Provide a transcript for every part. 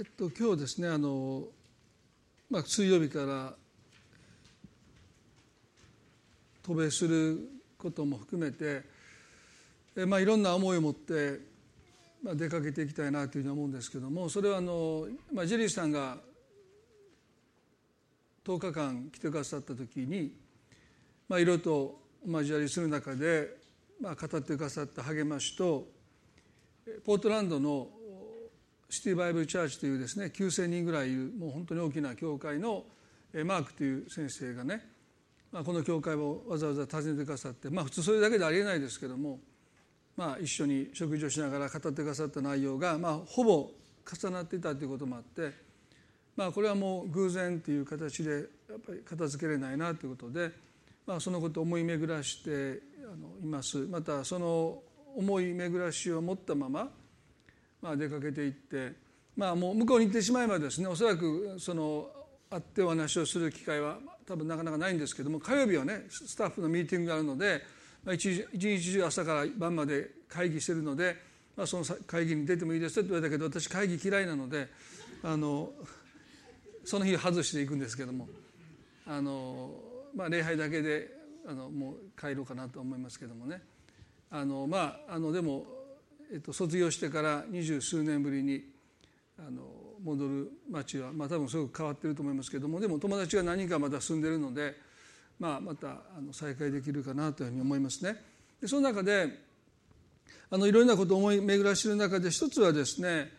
えっと、今日ですねあの、まあ、水曜日から渡米することも含めて、えまあ、いろんな思いを持って、まあ、出かけていきたいなというふうに思うんですけどもそれはあの、まあ、ジェリーさんが10日間来てくださった時に、まあ、いろいろと交わりする中で、まあ、語ってくださった励ましとポートランドのシティバイブルチャーチというですね9,000人ぐらいいるもう本当に大きな教会のマークという先生がね、まあ、この教会をわざわざ訪ねてくださってまあ普通それだけでありえないですけども、まあ、一緒に食事をしながら語ってくださった内容が、まあ、ほぼ重なっていたということもあって、まあ、これはもう偶然という形でやっぱり片付けれないなということで、まあ、そのことを思い巡らしています。またその思い巡らしを持ったまままあ、出かけていって、まあ、もう向こうに行ってしまえばですねおそらくその会ってお話をする機会は多分なかなかないんですけども火曜日はねスタッフのミーティングがあるのでまあ一日中朝から晩まで会議してるので、まあ、その会議に出てもいいですって言われたけど私会議嫌いなのであのその日外していくんですけどもあの、まあ、礼拝だけであのもう帰ろうかなと思いますけどもね。あのまああのでもえっと、卒業してから二十数年ぶりにあの戻る町は、まあ、多分すごく変わってると思いますけどもでも友達が何人かまだ住んでるので、まあ、またあの再会できるかなというふうに思いますね。でその中であのいろんなことを思い巡らしている中で一つはですね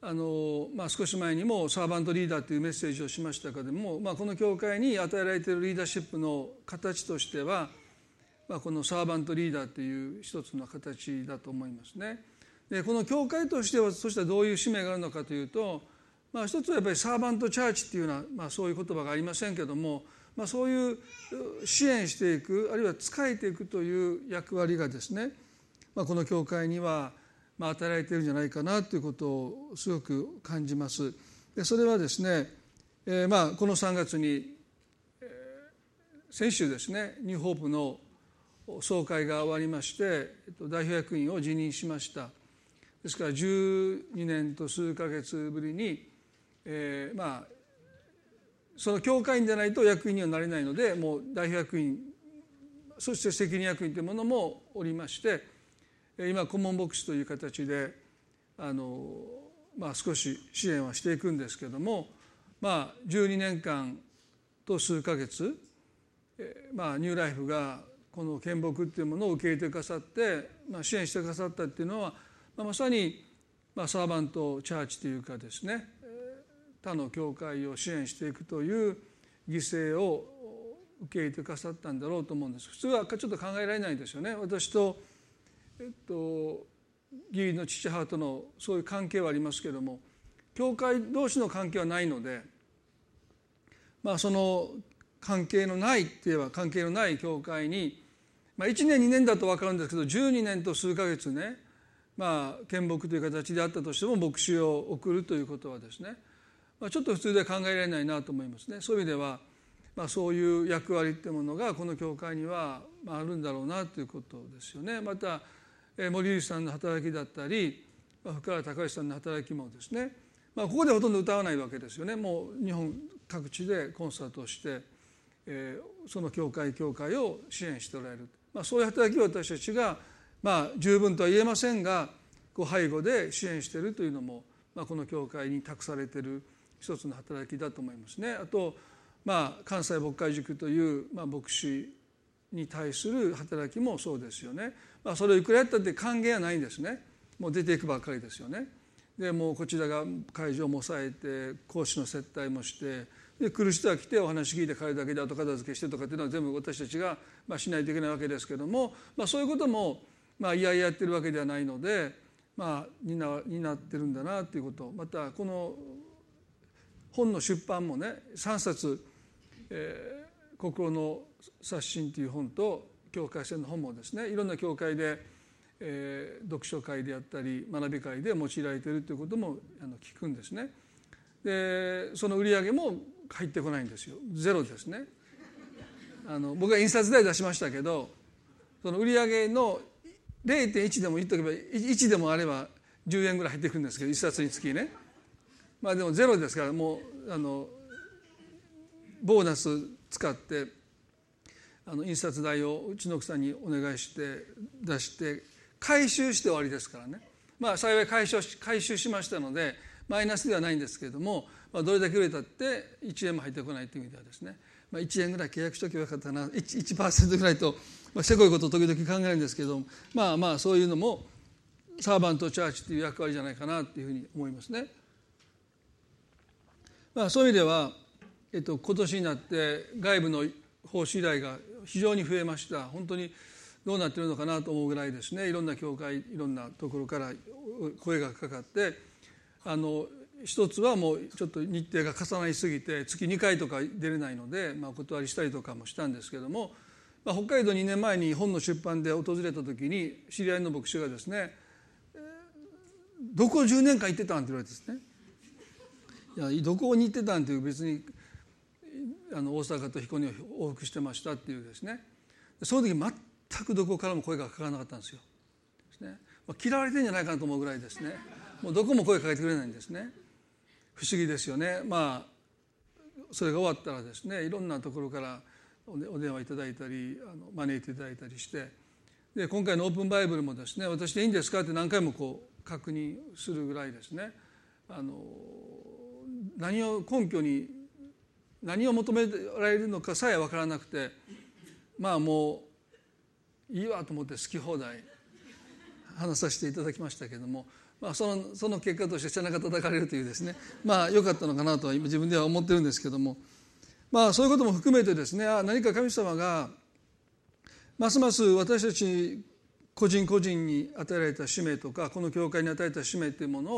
あの、まあ、少し前にもサーバントリーダーというメッセージをしましたけども、まあ、この教会に与えられているリーダーシップの形としてはまあ、このサーバントリーダーという一つの形だと思いますね。でこの教会としてはそしたらどういう使命があるのかというと、まあ、一つはやっぱりサーバントチャーチっていうような、まあ、そういう言葉がありませんけども、まあ、そういう支援していくあるいは仕えていくという役割がですね、まあ、この教会にはまあ与えられているんじゃないかなということをすごく感じます。でそれはですね、えー、まあこの3月に、えー、先週ですねニューホープの総会が終わりまして代表役員を辞任しました。ですから12年と数か月ぶりに、えー、まあその教会員でないと役員にはなれないのでもう代表役員そして責任役員というものもおりまして今顧問牧師という形であの、まあ、少し支援はしていくんですけども、まあ、12年間と数か月、まあ、ニューライフがこの献木っていうものを受け入れてくださって、まあ、支援してくださったっていうのは、まあ、まさに、まあ、サーバントチャーチというかですね他の教会を支援していくという犠牲を受け入れてくださったんだろうと思うんです。普通はちょっと考えられないですよね。私と、えっと、義理の父母とのそういう関係はありますけども教会同士の関係はないのでまあその関係のないって言えば関係のない教会に、まあ、1年2年だと分かるんですけど12年と数ヶ月ねまあ献木という形であったとしても牧師を送るということはですね、まあ、ちょっと普通では考えられないなと思いますね。そういう意味では、まあ、そういう役割ってものがこの教会にはあるんだろうなということですよね。また森内さんの働きだったり福原隆さんの働きもですね、まあ、ここでほとんど歌わないわけですよね。もう日本各地でコンサートをしてえー、その教会教会を支援しておられる、まあ、そういう働きを私たちが、まあ、十分とは言えませんがこう背後で支援しているというのも、まあ、この教会に託されている一つの働きだと思いますね。あと、まあ、関西牧会塾という、まあ、牧師に対する働きもそうですよね。まあ、それをいくらやったって歓迎はないんですね。もう出ていくばっかりですよね。でもうこちらが会場も抑えて講師の接待もしてで来る人は来てお話聞いて帰るだけで後片付けしてとかっていうのは全部私たちが、まあ、しないといけないわけですけども、まあ、そういうことも、まあ、いやいやってるわけではないので、まあ、担担ってるんだなということまたこの本の出版もね3冊「えー、心の刷新」という本と教会戦の本もですねいろんな教会で、えー、読書会であったり学び会で用いられているということもあの聞くんですね。でその売り上げも入ってこないんですよ。ゼロですね。あの僕は印刷代出しましたけどその売上げの0.1でも言っとけば1でもあれば10円ぐらい入ってくるんですけど1冊につきね。まあでもゼロですからもうあのボーナス使ってあの印刷代をうちの奥さんにお願いして出して回収して終わりですからね。まあ幸い回収回収しましたのでマイナスではないんですけれども、まあ、どれだけ売れたって1円も入ってこないという意味ではですね、まあ、1円ぐらい契約しとけばよかったな。1%, 1ぐらいと、まあ、せこいことを時々考えるんですけどまあまあそういうのもサーバントチャーチという役割じゃないかなというふうに思いますね。まあ、そういう意味では、えっと、今年になって外部の奉仕依頼が非常に増えました。本当にどうなっているのかなと思うぐらいですね。いろんな教会いろんなところから声がかかってあの一つはもうちょっと日程が重なりすぎて月2回とか出れないので、まあ、お断りしたりとかもしたんですけども、まあ、北海道2年前に本の出版で訪れた時に知り合いの牧師がですね「どこ10年間行ってたん?」って言われてですね「いやどこに行ってたん?」っていう別にあの大阪と彦根を往復してましたっていうですねその時全くどこからも声がかからなかったんですよ。ですねまあ、嫌われてんじゃないかなと思うぐらいですねもうどこも声かけてくれないんですね。不思議ですよね。まあそれが終わったらですねいろんなところからお電話いただいたりあの招いていただいたりしてで今回のオープンバイブルもですね私でいいんですか？って何回もこう確認するぐらいですねあの何を根拠に何を求められるのかさえ分からなくてまあもういいわと思って好き放題話させていただきましたけれども、まあ、そのその結果として背中叩かれるというですね。まあ良かったのかなとは今自分では思ってるんですけども。まあそういうことも含めてですねあ何か神様がますます私たち個人個人に与えられた使命とかこの教会に与えた使命というもの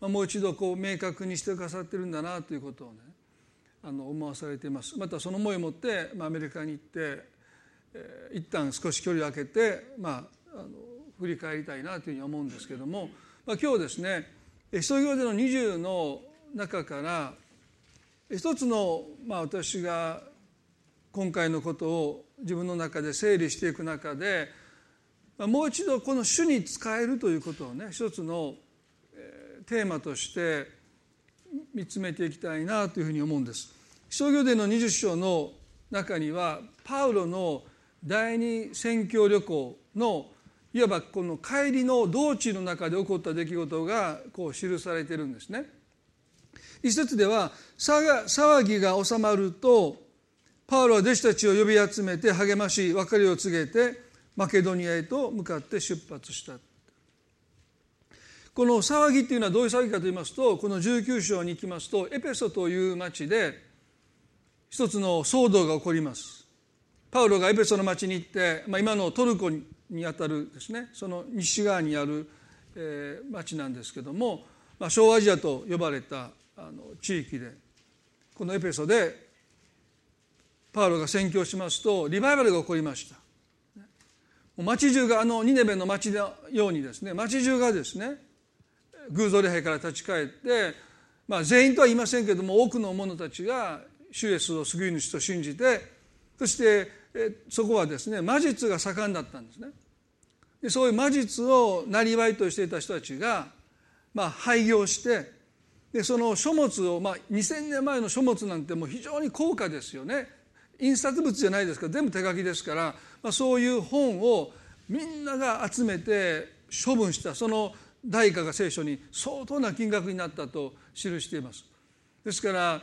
をもう一度こう明確にしてくださってるんだなということをねあの思わされています。またその思いを持って、まあ、アメリカに行って、えー、一旦少し距離を空けて、まあ、あの振り返りたいなというふうに思うんですけども、まあ、今日ですね創業での20の中から一つの、まあ、私が今回のことを自分の中で整理していく中で、まあ、もう一度この主に使えるということをね一つのテーマとして見つめていきたいなというふうに思うんです。商業伝の20章の中にはパウロの第二宣教旅行のいわばこの帰りの道中の中で起こった出来事がこう記されてるんですね。一節では騒ぎが収まるとパウロは弟子たちを呼び集めて励まし別れを告げてマケドニアへと向かって出発したこの騒ぎっていうのはどういう騒ぎかと言いますとこの19章に行きますとエペソという町で一つの騒動が起こりますパウロがエペソの町に行って、まあ、今のトルコにあたるですね。その西側にある、えー、町なんですけども、まあ、小アジアと呼ばれたあの地域でこのエペソでパウロが宣教しますとリバイバルが起こりました。町中があのニネベの町のようにですね町中がですね偶像礼拝から立ち返って、まあ、全員とは言いませんけれども多くの者たちが主イエスを救い主と信じてそしてそこはですね魔術が盛んだったんですね。でそういう魔術をなりわいとしていた人たちが、まあ、廃業してでその書物を、まあ、2,000年前の書物なんてもう非常に高価ですよね。印刷物じゃないですから全部手書きですから、まあ、そういう本をみんなが集めて処分したその代価が聖書に相当な金額になったと記しています。ですから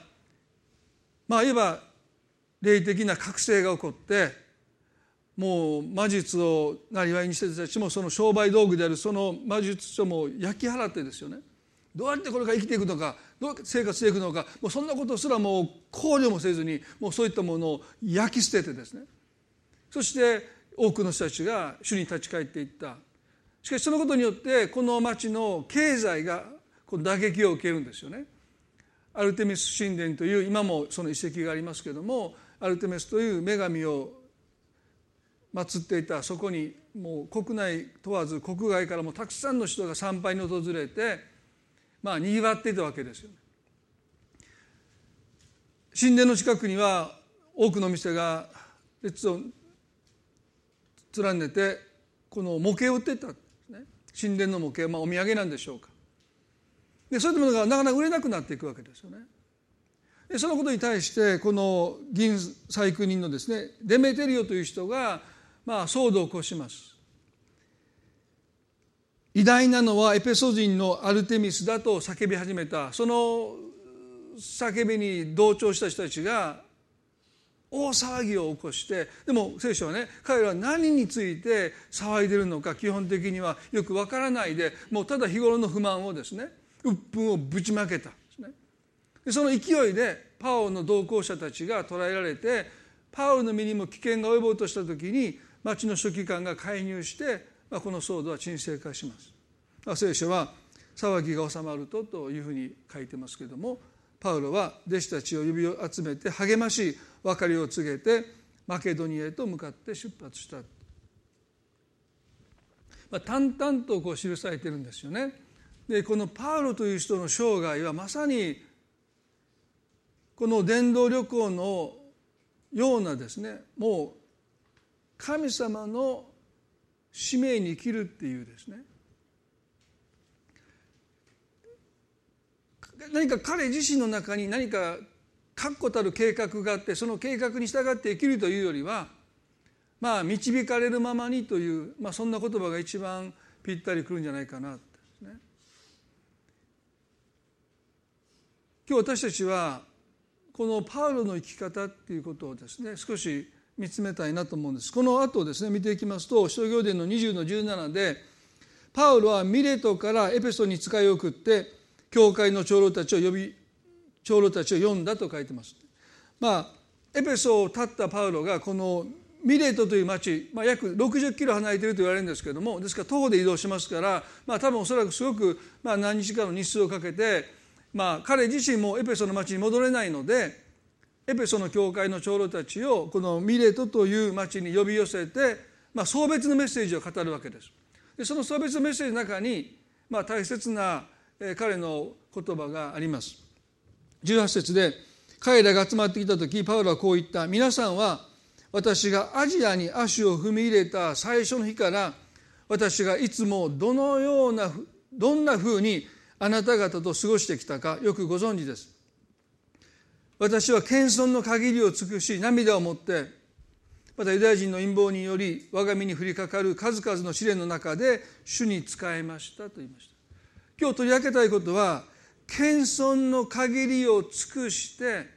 まあいわば霊的な覚醒が起こってもう魔術をなりわいにしてた人たちもその商売道具であるその魔術書も焼き払ってですよね。どうやってこれから生きていくのかどう生活していくのかもうそんなことすらもう考慮もせずにもうそういったものを焼き捨ててですね。そして多くの人たちが主に立ち返っていった。しかしそのことによってこの町の経済がこの打撃を受けるんですよね。アルテミス神殿という今もその遺跡がありますけれどもアルテミスという女神を祀っていたそこにもう国内問わず国外からもたくさんの人が参拝に訪れてまあにぎわっていたわけですよね。神殿の近くには多くの店が列を連ねてこの模型を売ってたね神殿の模型、まあ、お土産なんでしょうかでそういったものがなかなか売れなくなっていくわけですよね。でそのことに対してこの銀細工人のですねデメテリオという人がまあ騒動を起こします。偉大なのはエペソ人のアルテミスだと叫び始めたその叫びに同調した人たちが大騒ぎを起こしてでも聖書はね彼らは何について騒いでるのか基本的にはよくわからないでもうただ日頃の不満をですね鬱憤をぶちまけたでその勢いでパオの同行者たちが捕らえられてパウロの身にも危険が及ぼうとした時に町の書記官が介入してまあ、この騒動は沈静化します。まあ、聖書は騒ぎが収まるとというふうに書いてますけれどもパウロは弟子たちを呼び集めて励まし別れを告げてマケドニアへと向かって出発した、まあ、淡々とこう記されてるんですよね。でこのパウロという人の生涯はまさにこの伝道旅行のようなですねもう神様の使命に生きるっていうですね何か彼自身の中に何か確固たる計画があってその計画に従って生きるというよりはまあ導かれるままにという、まあ、そんな言葉が一番ぴったりくるんじゃないかなですね。今日私たちはこのパウロの生き方っていうことをですね少し見つめたいなと思うんですこの後ですね見ていきますと使徒行伝の20の17でパウロはミレトからエペソに使い送って教会の長老たちを呼び長老たちを呼んだと書いてます。まあエペソを立ったパウロがこのミレートという町、まあ、約60キロ離れていると言われるんですけれどもですから徒歩で移動しますから、まあ、多分おそらくすごく、まあ、何日かの日数をかけて、まあ、彼自身もエペソの町に戻れないのでエペソの教会の長老たちをこのミレトという町に呼び寄せて、まあ、送別のメッセージを語るわけです。でその送別のメッセージの中に、まあ、大切な彼の言葉があります。18節で彼らが集まってきた時パウロはこう言った「皆さんは私がアジアに足を踏み入れた最初の日から私がいつもどのようなどんなふうにあなた方と過ごしてきたかよくご存知です。私は謙遜の限りを尽くし涙を持ってまたユダヤ人の陰謀により我が身に降りかかる数々の試練の中で主に仕えましたと言いました。今日取り上げたいことは謙遜の限りを尽くして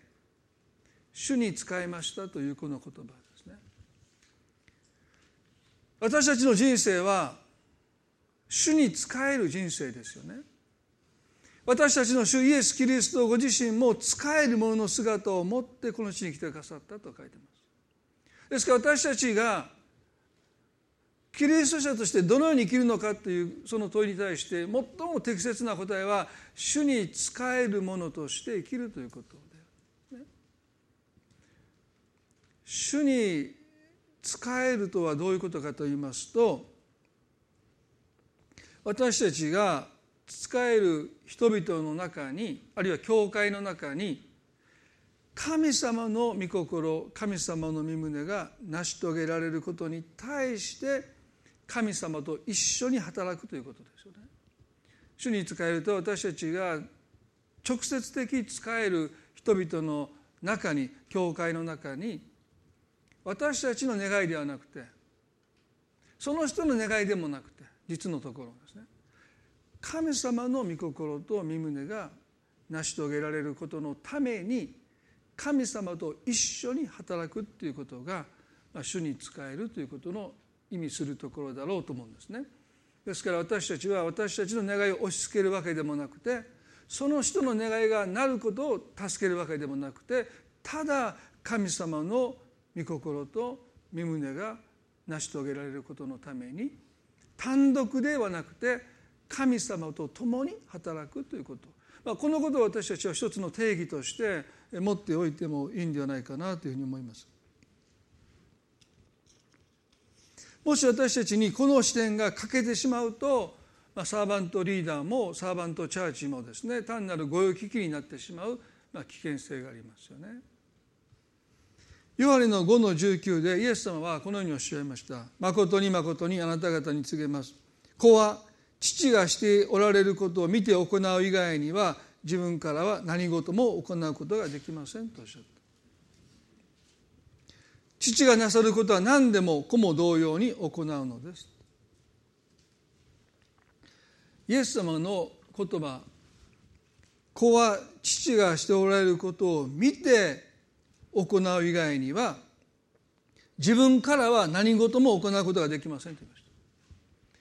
主に仕えましたというこの言葉ですね。私たちの人生は主に仕える人生ですよね。私たちの主イエス・キリストご自身も使えるものの姿を持ってこの地に来てくださったと書いてます。ですから私たちがキリスト者としてどのように生きるのかというその問いに対して最も適切な答えは主に仕えるものとして生きるということで、ね、主に仕えるとはどういうことかと言いますと私たちが仕える人々の中にあるいは教会の中に神様の御心神様の御胸が成し遂げられることに対して神様と一緒に働くということですよね。主に仕えると私たちが直接的仕える人々の中に教会の中に私たちの願いではなくてその人の願いでもなくて実のところですね神様の御心と御胸が成し遂げられることのために神様と一緒に働くっていうことが主に仕えるということの意味するところだろうと思うんですね。ですから私たちは私たちの願いを押し付けるわけでもなくてその人の願いがなることを助けるわけでもなくてただ神様の御心と御胸が成し遂げられることのために単独ではなくて神様と共に働くということ、まあ、このことを私たちは一つの定義として持っておいてもいいんではないかなというふうに思います。もし私たちにこの視点が欠けてしまうと、まあ、サーバントリーダーもサーバントチャーチもですね単なる御用聞きになってしまう、まあ、危険性がありますよね。ヨハネの5の19でイエス様はこのようにおっしゃいました。誠に誠にあなた方に告げます。子は父がしておられることを見て行う以外には自分からは何事も行うことができませんとおっしゃった。父がなさることは何でも子も同様に行うのです。イエス様の言葉子は父がしておられることを見て行う以外には自分からは何事も行うことができませんと言いました。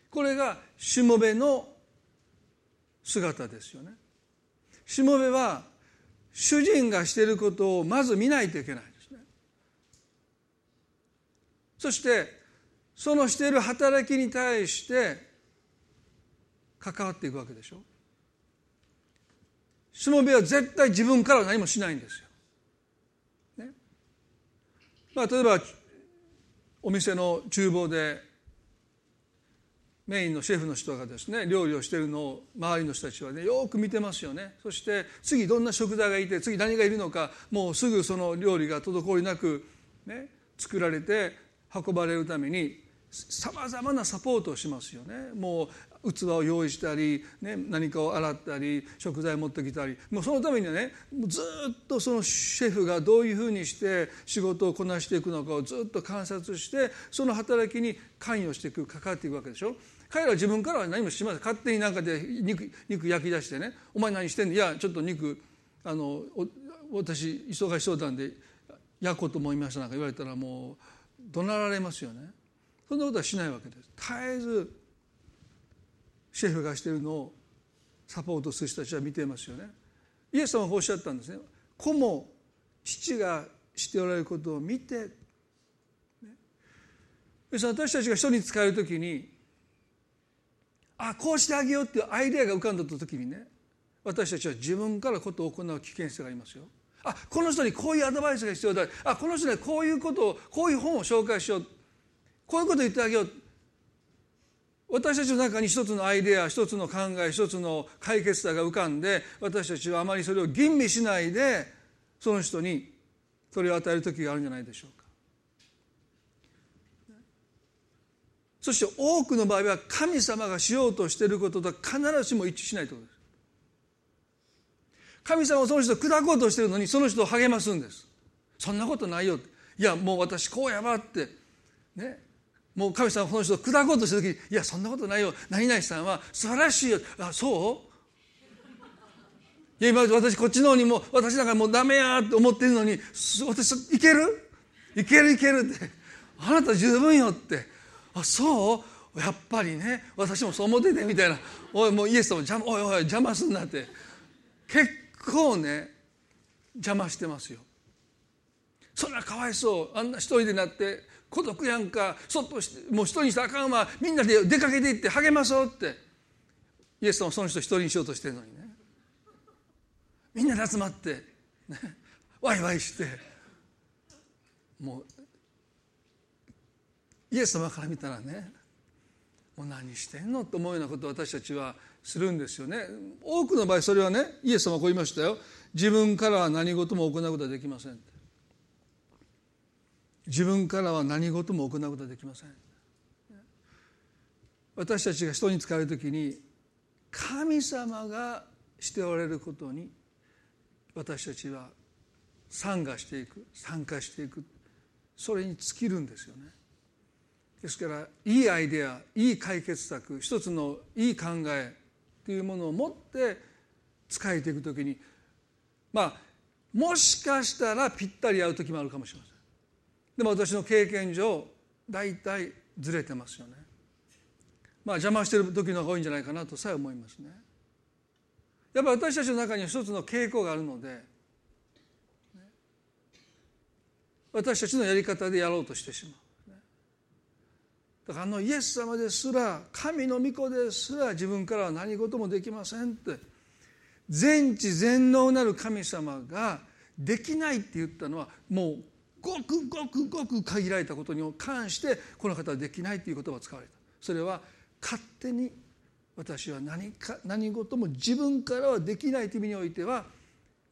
これがしもべの姿ですよね。しもべは主人がしていることをまず見ないといけないですね。そしてそのしている働きに対して関わっていくわけでしょ。しもべは絶対自分からは何もしないんですよ。ね。まあ、例えばお店の厨房でメインのシェフの人がですね料理をしているのを周りの人たちはねよく見てますよね。そして次どんな食材がいて次何がいるのかもうすぐその料理が滞りなく、ね、作られて運ばれるためにさまざまなサポートをしますよね。もう器を用意したり、ね、何かを洗ったり食材を持ってきたり。もうそのためにはねずっとそのシェフがどういうふうにして仕事をこなしていくのかをずっと観察してその働きに関与していく関わっていくわけでしょ。彼らは自分からは何もしません。勝手になんかで肉肉焼き出してね「お前何してんの？いやちょっと肉あの私忙しそうなんで焼こうと思いました」なんか言われたらもう怒鳴られますよね。そんなことはしないわけです。絶えずシェフがしているのをサポートする人たちは見てますよね。イエス様はおっしゃったんですね。子も父がしておられることを見て、ね、私たちが人に使える時にあこうしてあげようっていうアイデアが浮かんだ時にね私たちは自分からことを行う危険性がありますよ。あこの人にこういうアドバイスが必要だ。あこの人にこういうことをこういう本を紹介しよう。こういうことを言ってあげよう。私たちの中に一つのアイデア一つの考え一つの解決策が浮かんで私たちはあまりそれを吟味しないでその人にそれを与える時があるんじゃないでしょうそして多くの場合は神様がしようとしていることと必ずしも一致しないということです。神様はその人を砕こうとしているのにその人を励ますんです。そんなことないよ。いやもう私こうやばってね。もう神様はこの人を砕こうとした時にいやそんなことないよ。何々さんは素晴らしいよ。あそう？いや今私こっちの方にも私なんかもうダメやって思ってるのに私いける？いけるいけるって。あなた十分よって。あそう？やっぱりね。私もそう思っててみたいな。おいもうイエス様邪魔おいおい邪魔すんなって。結構ね邪魔してますよ。そんなかわいそう。あんな一人でなって孤独やんか。そっとしてもう一人にしたらあかんわ。みんなで出かけていって励まそうって。イエス様その人一人にしようとしてるのにね。みんなで集まって、ね、ワイワイして。もうイエス様から見たらねもう何してんのと思うようなことを私たちはするんですよね。多くの場合それはねイエス様はこう言いましたよ。自分からは何事も行うことはできません。自分からは何事も行うことはできません。私たちが人に使える時に神様がしておられることに私たちは参加していく参加していく。それに尽きるんですよね。ですからいいアイデアいい解決策一つのいい考えというものを持って使えていく時にまあもしかしたらぴったり合う時もあるかもしれません。でも私の経験上大体ずれてますよね。まあ邪魔してる時の方が多いんじゃないかなとさえ思いますね。やっぱり私たちの中には一つの傾向があるので私たちのやり方でやろうとしてしまう。だからあのイエス様ですら神の御子ですら自分からは何事もできませんって。全知全能なる神様ができないって言ったのはもうごくごくごく限られたことに関してこの方はできないという言葉を使われた。それは勝手に私は何か何事も自分からはできないという意味においては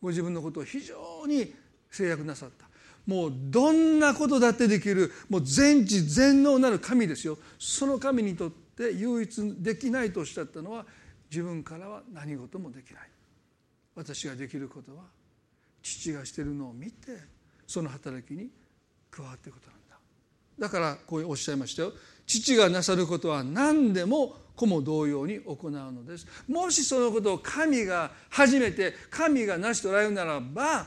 ご自分のことを非常に制約なさった。もうどんなことだってできる。もう全知全能なる神ですよ。その神にとって唯一できないとおっしゃったのは自分からは何事もできない。私ができることは父がしているのを見てその働きに加わっていくことなんだ。だからこうおっしゃいましたよ。父がなさることは何でも子も同様に行うのです。もしそのことを神が初めて神が成し捉えるならば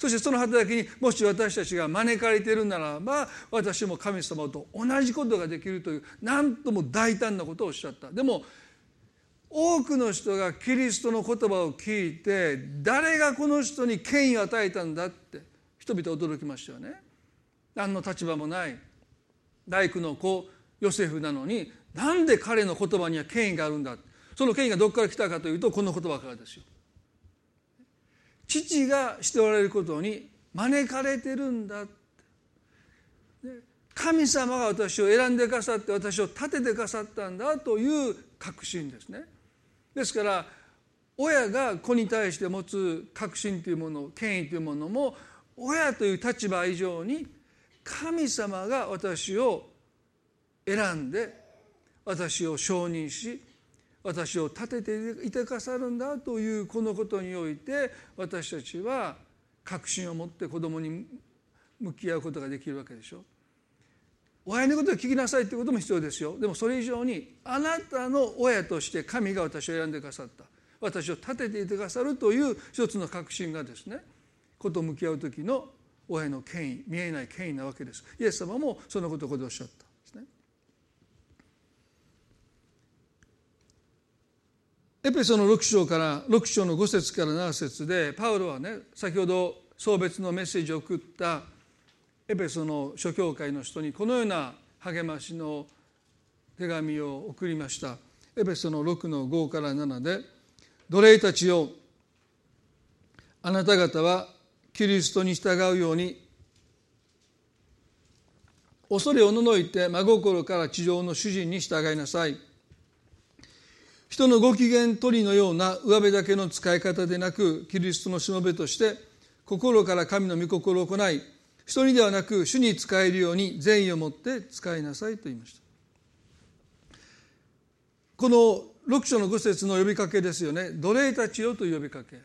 そしてその働きにもし私たちが招かれているならば私も神様と同じことができるという何とも大胆なことをおっしゃった。でも多くの人がキリストの言葉を聞いて誰がこの人に権威を与えたんだって人々驚きましたよね。何の立場もない。大工の子ヨセフなのになんで彼の言葉には権威があるんだその権威がどこから来たかというとこの言葉からですよ。父がしておられることに招かれてるんだ神様が私を選んでくださって私を立ててくださったんだという確信ですね。ですから親が子に対して持つ確信というもの権威というものも親という立場以上に神様が私を選んで私を承認し私を立てていてくださるんだというこのことにおいて私たちは確信を持って子供に向き合うことができるわけでしょ。親のことを聞きなさいということも必要ですよ。でもそれ以上にあなたの親として神が私を選んでくださった。私を立てていてくださるという一つの確信がですね子と向き合う時の親の権威見えない権威なわけです。イエス様もそのことをここでおっしゃった。エペソの6章から6章の5節から7節でパウロはね先ほど送別のメッセージを送ったエペソの諸教会の人にこのような励ましの手紙を送りました。エペソの6の5から7で「奴隷たちよあなた方はキリストに従うように恐れおののいて真心から地上の主人に従いなさい」人のご機嫌取りのような上辺だけの使い方でなくキリストのしもべとして心から神の御心を行い人にではなく主に使えるように善意を持って使いなさいと言いました。この6章の5節の呼びかけですよね。奴隷たちよという呼びかけ。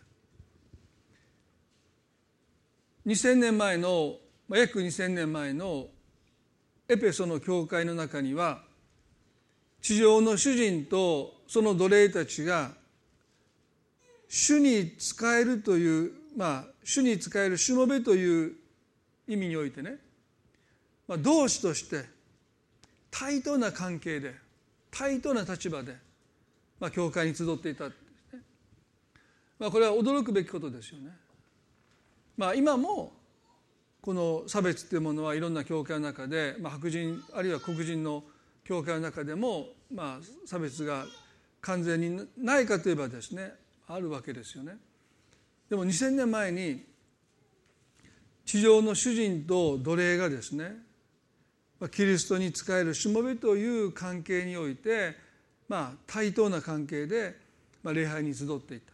2000年前の約2000年前のエペソの教会の中には地上の主人とその奴隷たちが主に仕えるというまあ主に仕えるしもべという意味においてね、まあ、同志として対等な関係で対等な立場で、まあ、教会に集っていた、ね、まあ、これは驚くべきことですよね。まあ、今もこの差別というものはいろんな教会の中で、まあ、白人あるいは黒人の教会の中でも、まあ、差別が完全にないかといえばですねあるわけですよね。でも2000年前に地上の主人と奴隷がですねキリストに仕えるしもべという関係において、まあ、対等な関係で、ま、礼拝に集っていた、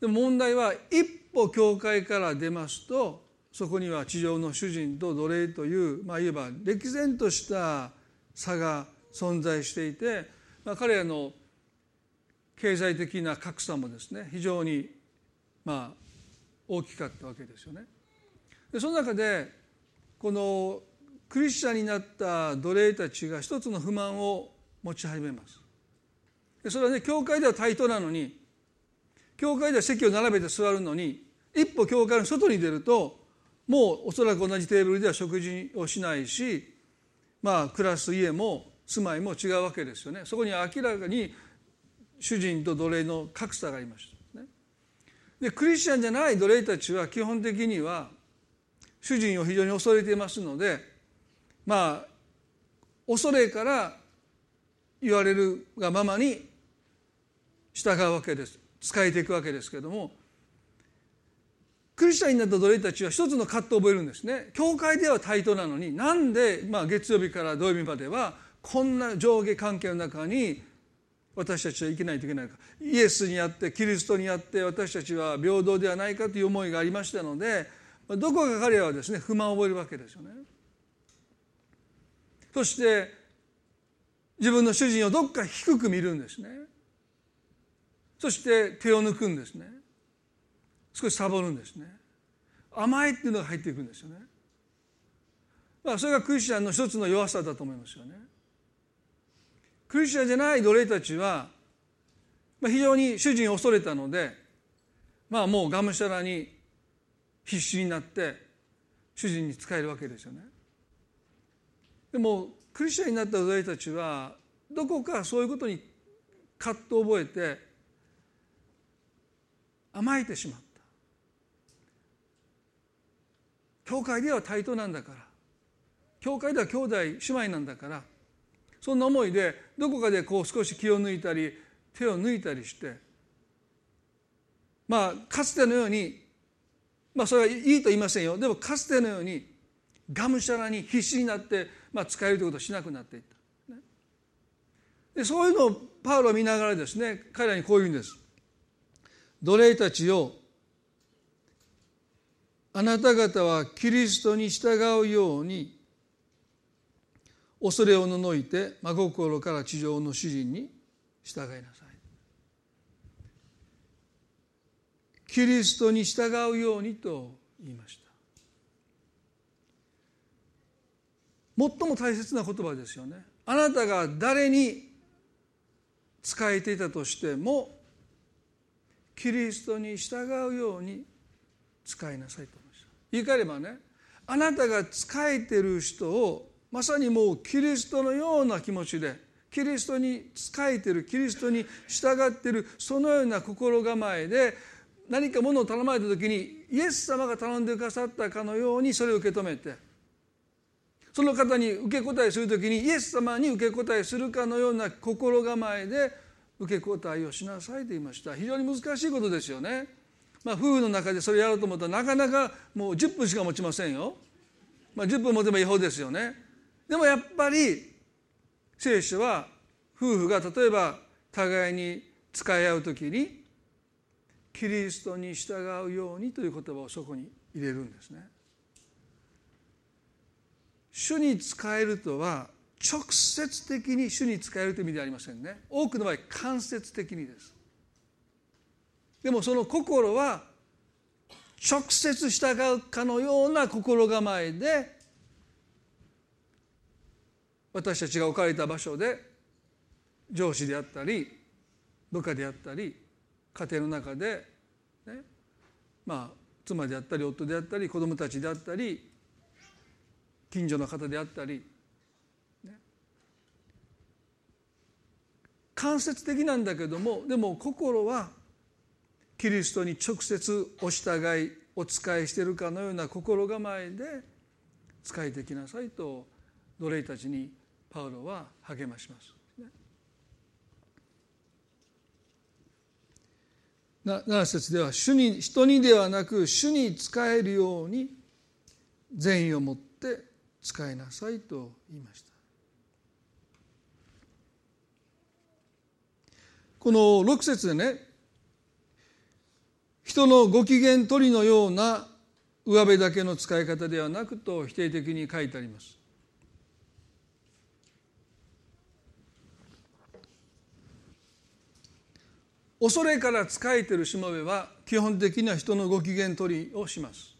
でも問題は一歩教会から出ますとそこには地上の主人と奴隷という、まあ、いわば歴然とした差が存在していてまあ、彼らの経済的な格差もですね非常にまあ大きかったわけですよね。でその中でこのクリスチャンになった奴隷たちが一つの不満を持ち始めます。でそれはね教会では対等なのに教会では席を並べて座るのに一歩教会の外に出るともうおそらく同じテーブルでは食事をしないしまあ暮らす家も住まいも違うわけですよね。そこに明らかに主人と奴隷の格差がありました、ね、でクリスチャンじゃない奴隷たちは基本的には主人を非常に恐れていますのでまあ恐れから言われるがままに従うわけです。使えていくわけですけれどもクリスチャンになった奴隷たちは一つの葛藤を覚えるんですね。教会では対等なのになんで、まあ、月曜日から土曜日まではこんな上下関係の中に私たちは生きないといけないか。イエスにあってキリストにあって私たちは平等ではないかという思いがありましたのでどこか彼らはですね不満を覚えるわけですよね。そして自分の主人をどっか低く見るんですね。そして手を抜くんですね。少しサボるんですね。甘いっていうのが入っていくんですよね。まあそれがクリスチャンの一つの弱さだと思いますよね。クリスチャンじゃない奴隷たちは、まあ、非常に主人を恐れたのでまあもうがむしゃらに必死になって主人に仕えるわけですよね。でもクリスチャンになった奴隷たちはどこかそういうことに葛藤を覚えて甘えてしまった。教会では対等なんだから教会では兄弟姉妹なんだからそんな思いでどこかでこう少し気を抜いたり手を抜いたりしてまあかつてのようにまあそれはいいと言いませんよでもかつてのようにがむしゃらに必死になって、まあ、使えるということをしなくなっていった。でそういうのをパウロは見ながらですね彼らにこう言うんです。奴隷たちよあなた方はキリストに従うように恐れを除いて真心から地上の主人に従いなさい。キリストに従うようにと言いました。最も大切な言葉ですよね。あなたが誰に仕えていたとしてもキリストに従うように使いなさいと思いました言い換えればねあなたが仕えてる人をまさにもうキリストのような気持ちでキリストに仕えてるキリストに従ってるそのような心構えで何かものを頼まれた時にイエス様が頼んでくださったかのようにそれを受け止めてその方に受け答えする時にイエス様に受け答えするかのような心構えで受け答えをしなさいと言いました非常に難しいことですよね。まあ、夫婦の中でそれやろうと思ったらなかなかもう10分しか持ちませんよ。まあ、10分持てば違法ですよね。でもやっぱり聖書は夫婦が例えば互いに使い合う時にキリストに従うようにという言葉をそこに入れるんですね。主に仕えるとは直接的に主に仕えるという意味ではありませんね多くの場合間接的にですでもその心は直接従うかのような心構えで私たちが置かれた場所で上司であったり部下であったり家庭の中で、ね、まあ妻であったり夫であったり子供たちであったり近所の方であったり、ね、間接的なんだけどもでも心はキリストに直接お従いお仕えしているかのような心構えで仕えてきなさいと奴隷たちにパウロは励まします。7節では主に人にではなく主に仕えるように善意を持って使いなさいと言いました。この6節でね人のご機嫌取りのような上辺だけの使い方ではなくと否定的に書いてあります恐れから仕えてるしもべは基本的には人のご機嫌取りをします。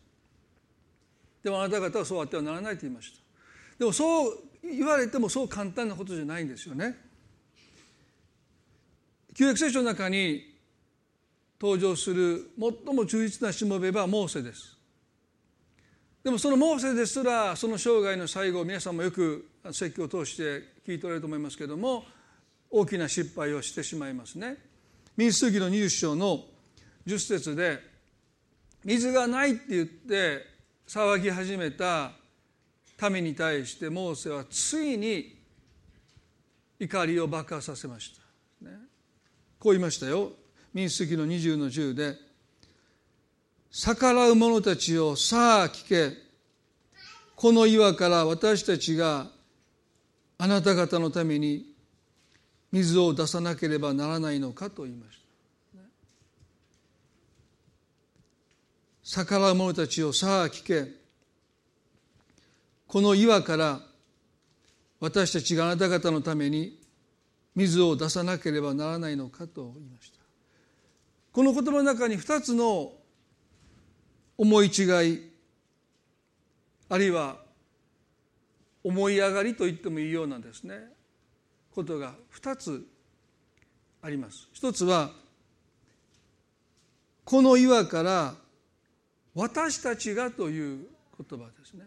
でもあなた方はそうあってはならないと言いました。でもそう言われてもそう簡単なことじゃないんですよね。旧約聖書の中に登場する最も忠実なしもべはモーセです。でもそのモーセですらその生涯の最後皆さんもよく説教を通して聞いておられると思いますけれども大きな失敗をしてしまいますね。民数記の20章の10節で水がないって言って騒ぎ始めた民に対してモーセはついに怒りを爆発させました、ね、こう言いましたよ。民主記の20の10で逆らう者たちをさあ聞け。この岩から私たちがあなた方のために水を出さなければならないのかと言いました。逆らう者たちをさあ聞け。この岩から私たちがあなた方のために水を出さなければならないのかと言いました。この言葉の中に2つの思い違いあるいは思い上がりと言ってもいいようなんですね。ことが2つあります。一つはこの岩から私たちがという言葉ですね。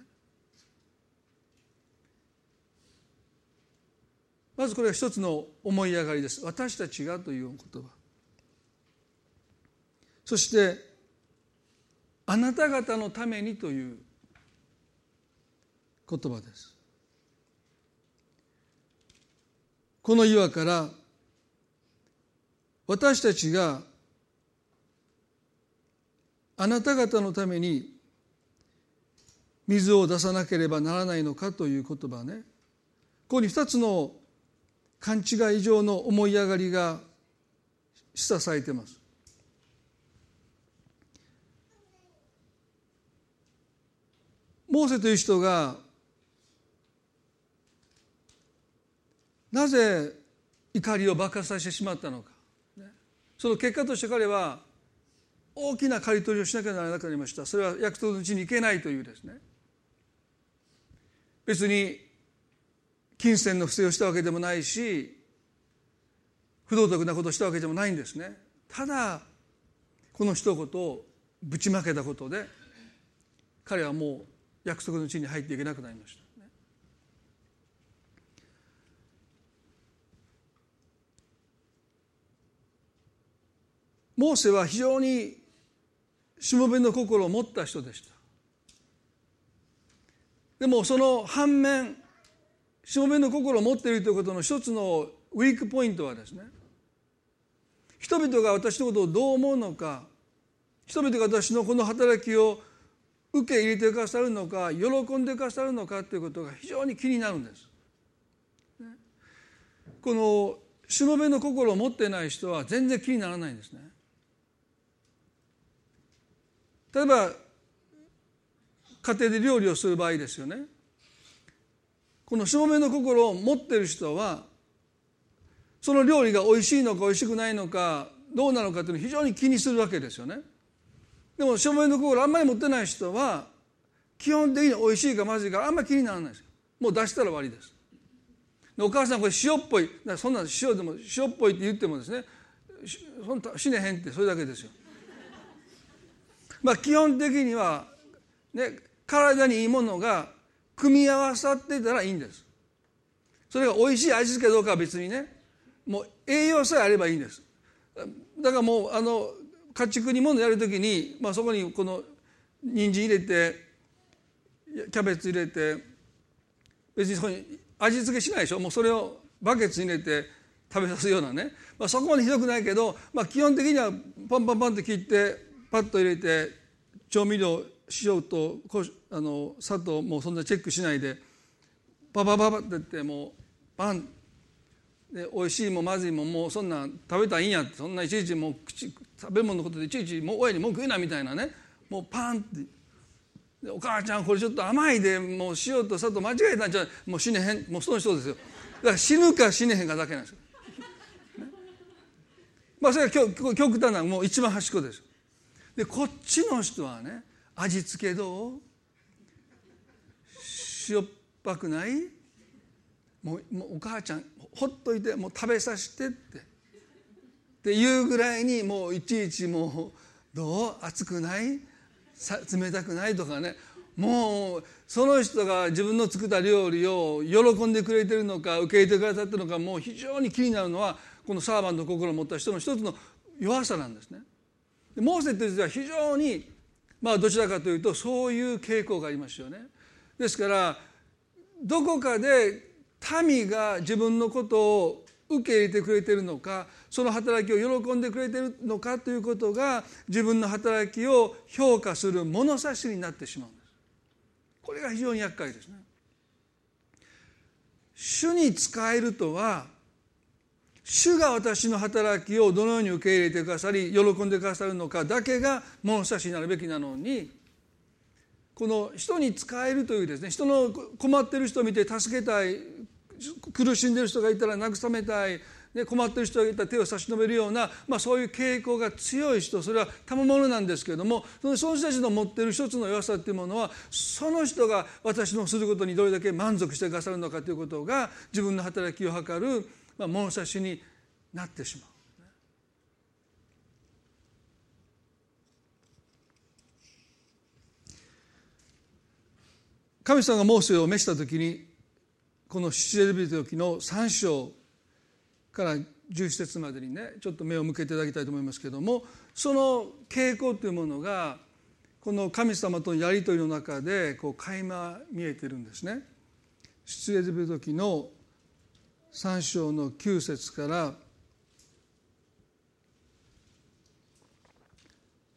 まずこれは一つの思い上がりです。私たちがという言葉。そしてあなた方のためにという言葉です。この岩から私たちがあなた方のために水を出さなければならないのかという言葉ね。ここに二つの勘違い上の思い上がりが示唆されてます。モーセという人がなぜ怒りを爆発させてしまったのか。その結果として彼は大きな刈り取りをしなきゃならなくなりました。それは約束のうちに行けないというですね。別に金銭の不正をしたわけでもないし不道徳なことをしたわけでもないんですね。ただこの一言をぶちまけたことで彼はもう約束の地に入っていけなくなりました、モーセは非常にしもべの心を持った人でしたでもその反面しもべの心を持っているということの一つのウィークポイントはですね人々が私のことをどう思うのか人々が私のこの働きを受け入れてくださるのか喜んでくださるのかということが非常に気になるんです。このしもべの心を持ってない人は全然気にならないんですね。例えば家庭で料理をする場合ですよね。この正面の心を持っている人はその料理が美味しいのか美味しくないのかどうなのかというのを非常に気にするわけですよね。でも正面の心あんまり持ってない人は基本的に美味しいかまずいかあんまり気にならないです。もう出したら終わりです。お母さんこれ塩っぽいそんな塩でも塩っぽいって言ってもですねそん死ねへんってそれだけですよ。まあ基本的にはね体にいいものが組み合わさってたらいいんです。それが美味しい味付けどうかは別にねもう栄養さえあればいいんです。だからもうあの家畜に物やる時に、まあ、そこにこの人参入れてキャベツ入れて別にそこに味付けしないでしょ。もうそれをバケツに入れて食べさすようなね、まあ、そこまでひどくないけど、まあ、基本的にはパンパンパンって切ってパッと入れて調味料塩とあの砂糖もうそんなチェックしないでパパパパって言ってもうパン。で美味しいもまずいももうそんなん食べたらいいんやって。そんないちいちもう口食べ物のことでいちいちもう親に文句言うなみたいなね。もうパンって。でお母ちゃんこれちょっと甘いでもう塩と砂糖間違えたんじゃもう死ねへん。もうその人ですよ。だから死ぬか死ねへんかだけなんですよ、ね、まあそれが極極端なもう一番端っこですでこっちの人はね味付けどう？塩っぱくない？もうもうお母ちゃんほっといてもう食べさせてって。っていうぐらいにもういちいちもうどう？熱くない？冷たくない？とかね。もうその人が自分の作った料理を喜んでくれてるのか受け入れてくださってるのかもう非常に気になるのはこのサーバンの心を持った人の一つの弱さなんですね。モーセという人は非常にまあどちらかというとそういう傾向がありますよね。ですからどこかで民が自分のことを受け入れてくれているのかその働きを喜んでくれているのかということが自分の働きを評価する物差しになってしまうんです。これが非常に厄介ですね。主に使えるとは主が私の働きをどのように受け入れてくださり喜んでくださるのかだけが物差しになるべきなのにこの人に使えるというですね人の困ってる人を見て助けたい苦しんでる人がいたら慰めたいで困ってる人がいたら手を差し伸べるような、まあ、そういう傾向が強い人それは賜物なんですけれどもその人たちの持っている一つの弱さっていうものはその人が私のすることにどれだけ満足してくださるのかということが自分の働きを図る、まあ、物差しになってしまう。神様がモーセを召した時にこの七エビ時の3章から11節までにねちょっと目を向けていただきたいと思いますけれどもその傾向というものがこの神様とのやり取りの中でこう垣間見えてるんですね。出エジプト記の3章の9節から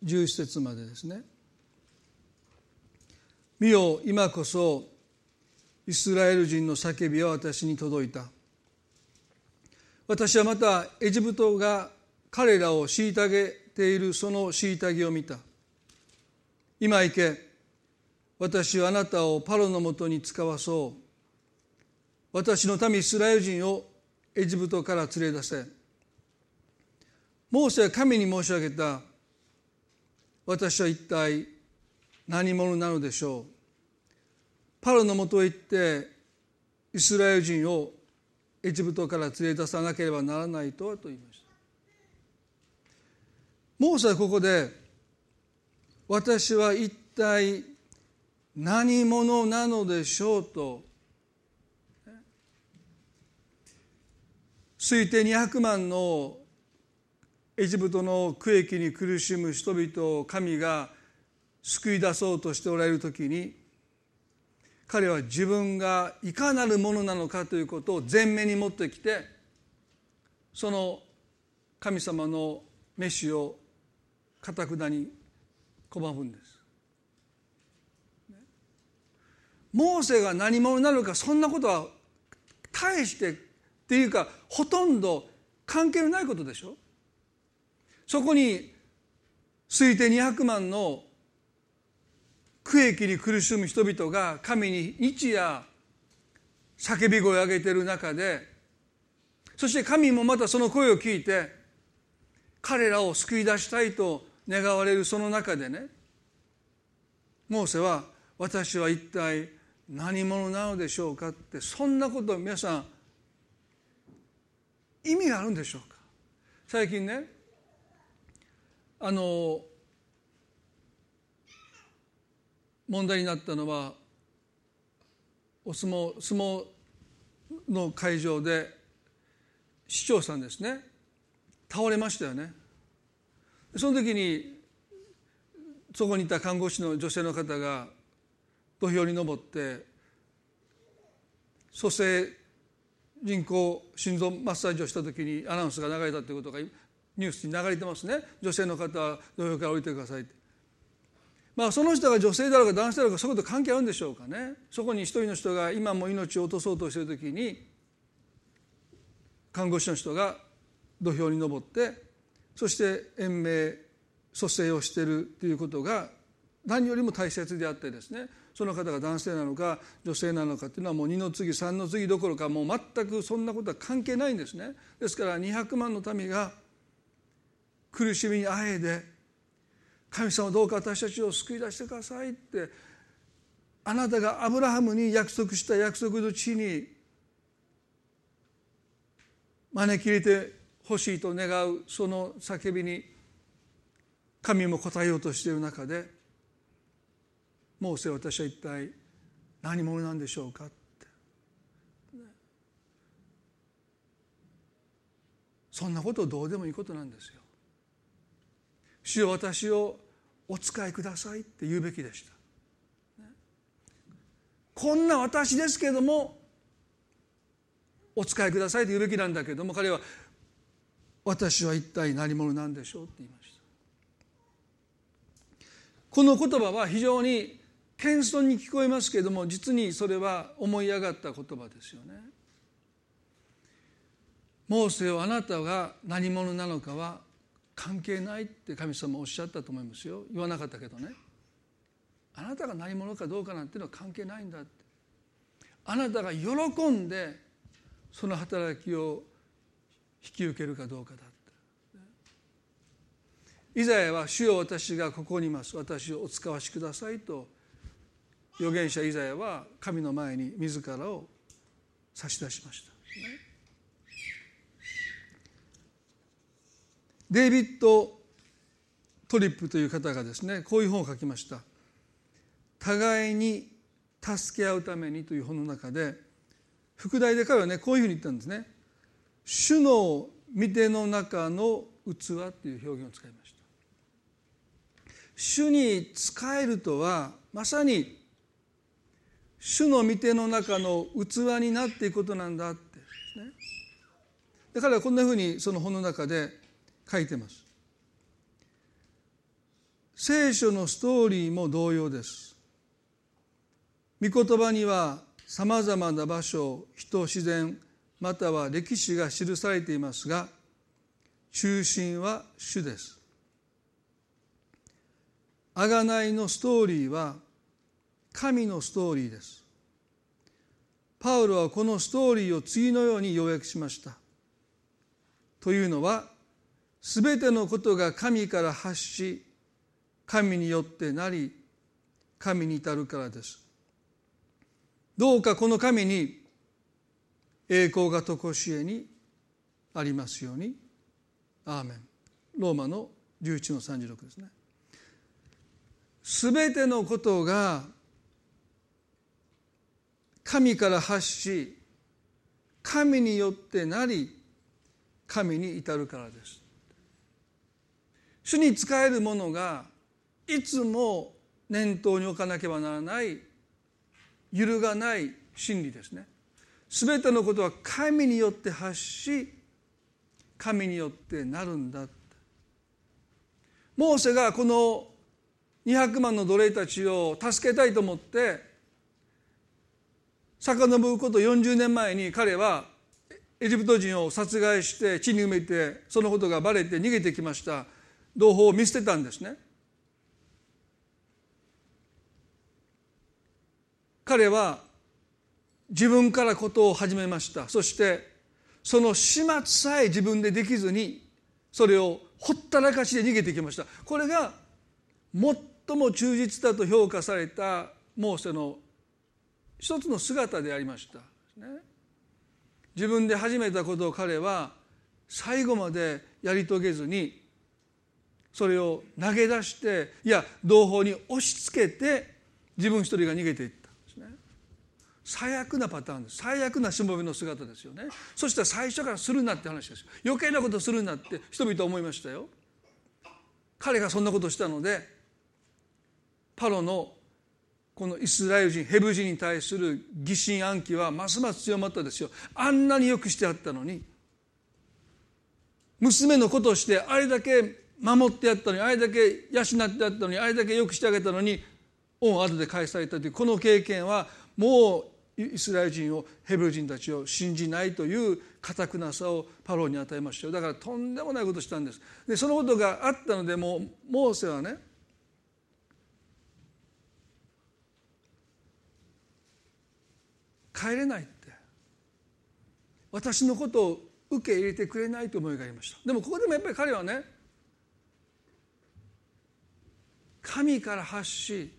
11節までですね。見よ今こそイスラエル人の叫びは私に届いた。私はまたエジプトが彼らを虐げているその虐げを見た。今行け私はあなたをパロのもとに使わそう。私の民イスラエル人をエジプトから連れ出せ。モーセは神に申し上げた。私は一体何者なのでしょう。パロのもとへ行ってイスラエル人をエジプトから連れ出さなければならないとはと言いました。モーセはここで私は一体何者なのでしょうと推定200万のエジプトの区域に苦しむ人々を神が救い出そうとしておられる時に彼は自分がいかなるものなのかということを前面に持ってきてその神様の召しをかたくなに拒むんです。モーセが何者なのかそんなことは大してていうかほとんど関係のないことでしょ？そこに推定200万の区域に苦しむ人々が神に日夜叫び声を上げている中でそして神もまたその声を聞いて彼らを救い出したいと願われるその中でねモーセは私は一体何者なのでしょうか？ってそんなことを皆さん意味があるんでしょうか？最近ねあの問題になったのはお相撲相撲の会場で市長さんですね。倒れましたよね。その時にそこにいた看護師の女性の方が土俵に登って蘇生人工心臓マッサージをした時にアナウンスが流れたということがニュースに流れてますね。女性の方は土俵から降りてくださいって。まあ、その人が女性だろうか男性だろうかそういうこと関係あるんでしょうかね。そこに一人の人が今も命を落とそうとしている時に看護師の人が土俵に登ってそして延命蘇生をしているということが何よりも大切であってですね。その方が男性なのか女性なのかっていうのはもう2の次3の次どころかもう全くそんなことは関係ないんですね。ですから200万の民が苦しみにあえで神様どうか私たちを救い出してくださいってあなたがアブラハムに約束した約束の地に招き入れてほしいと願うその叫びに神も答えようとしている中でモーセ私は一体何者なんでしょうかってそんなことどうでもいいことなんですよ。主よ私をお使いくださいって言うべきでした。こんな私ですけれどもお使いくださいと言うべきなんだけども彼は私は一体何者なんでしょうって言いましたこの言葉は非常に謙遜に聞こえますけれども実にそれは思い上がった言葉ですよね。モーセをあなたが何者なのかは関係ないって神様おっしゃったと思いますよ。言わなかったけどね。あなたが何者かどうかなんていうのは関係ないんだって。あなたが喜んでその働きを引き受けるかどうかだイザヤは「主よ私がここにいます。私をお使わしください」と預言者イザヤは神の前に自らを差し出しました。デイビッド・トリップという方がですねこういう本を書きました「互いに助け合うために」という本の中で副題で彼はねこういうふうに言ったんですね「主の御手の中の器」という表現を使いました。主に仕えるとはまさに主の御手の中の器になっていくことなんだってですね。で彼はこんなふうにその本の中で書いてます。聖書のストーリーも同様です。御言葉にはさまざまな場所人自然または歴史が記されていますが中心は主です。贖いのストーリーは神のストーリーです。パウロはこのストーリーを次のように要約しました。というのはすべてのことが神から発し神によってなり神に至るからです。どうかこの神に栄光がとこしえにありますように。アーメン。ローマの11の36ですね。すべてのことが神から発し神によってなり神に至るからです。主に仕えるものがいつも念頭に置かなければならない揺るがない真理ですね。すべてのことは神によって発し神によってなるんだ。モーセがこの200万の奴隷たちを助けたいと思って遡ること40年前に彼はエジプト人を殺害して地に埋めてそのことがバレて逃げてきました。同胞を見捨てたんですね。彼は自分からことを始めました。そしてその始末さえ自分でできずにそれをほったらかしで逃げてきました。これが最も忠実だと評価されたモーセの一つの姿でありました。自分で始めたことを彼は最後までやり遂げずにそれを投げ出していや同胞に押し付けて自分一人が逃げていった。んですね。最悪なパターンです。最悪なしもべの姿ですよね。そしたら最初からするなって話です余計なことするなって人々は思いましたよ。彼がそんなことしたのでパロのこのイスラエル人ヘブ人に対する疑心暗鬼はますます強まったですよ。あんなによくしてあったのに娘のことしてあれだけ守ってやったのにあれだけ養ってやったのにあれだけよくしてあげたのに恩後で返されたというこの経験はもうイスラエル人をヘブル人たちを信じないという堅くなさをパロに与えましたよ。だからとんでもないことしたんです。でそのことがあったのでもうモーセはね帰れないって私のことを受け入れてくれないと思いがありましたでもここでもやっぱり彼はね神から発し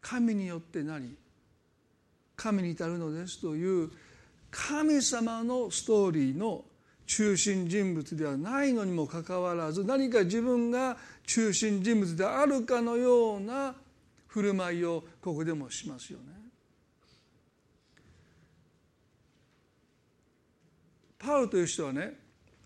神によってなり神に至るのですという神様のストーリーの中心人物ではないのにもかかわらず何か自分が中心人物であるかのような振る舞いをここでもしますよね。パウロという人はね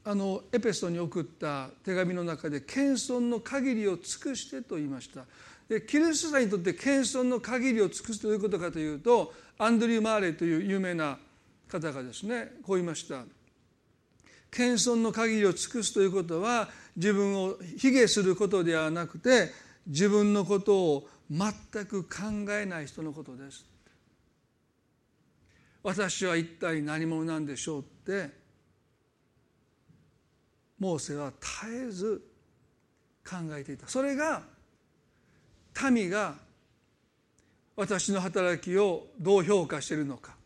あのエペソに送った手紙の中で謙遜の限りを尽くしてと言いました。でキリスト者にとって謙遜の限りを尽くすということかというとアンドリュー・マーレという有名な方がですねこう言いました。謙遜の限りを尽くすということは自分を卑下することではなくて自分のことを全く考えない人のことです。私は一体何者なんでしょうってモーセは絶えず考えていた。それが民が私の働きをどう評価しているのか。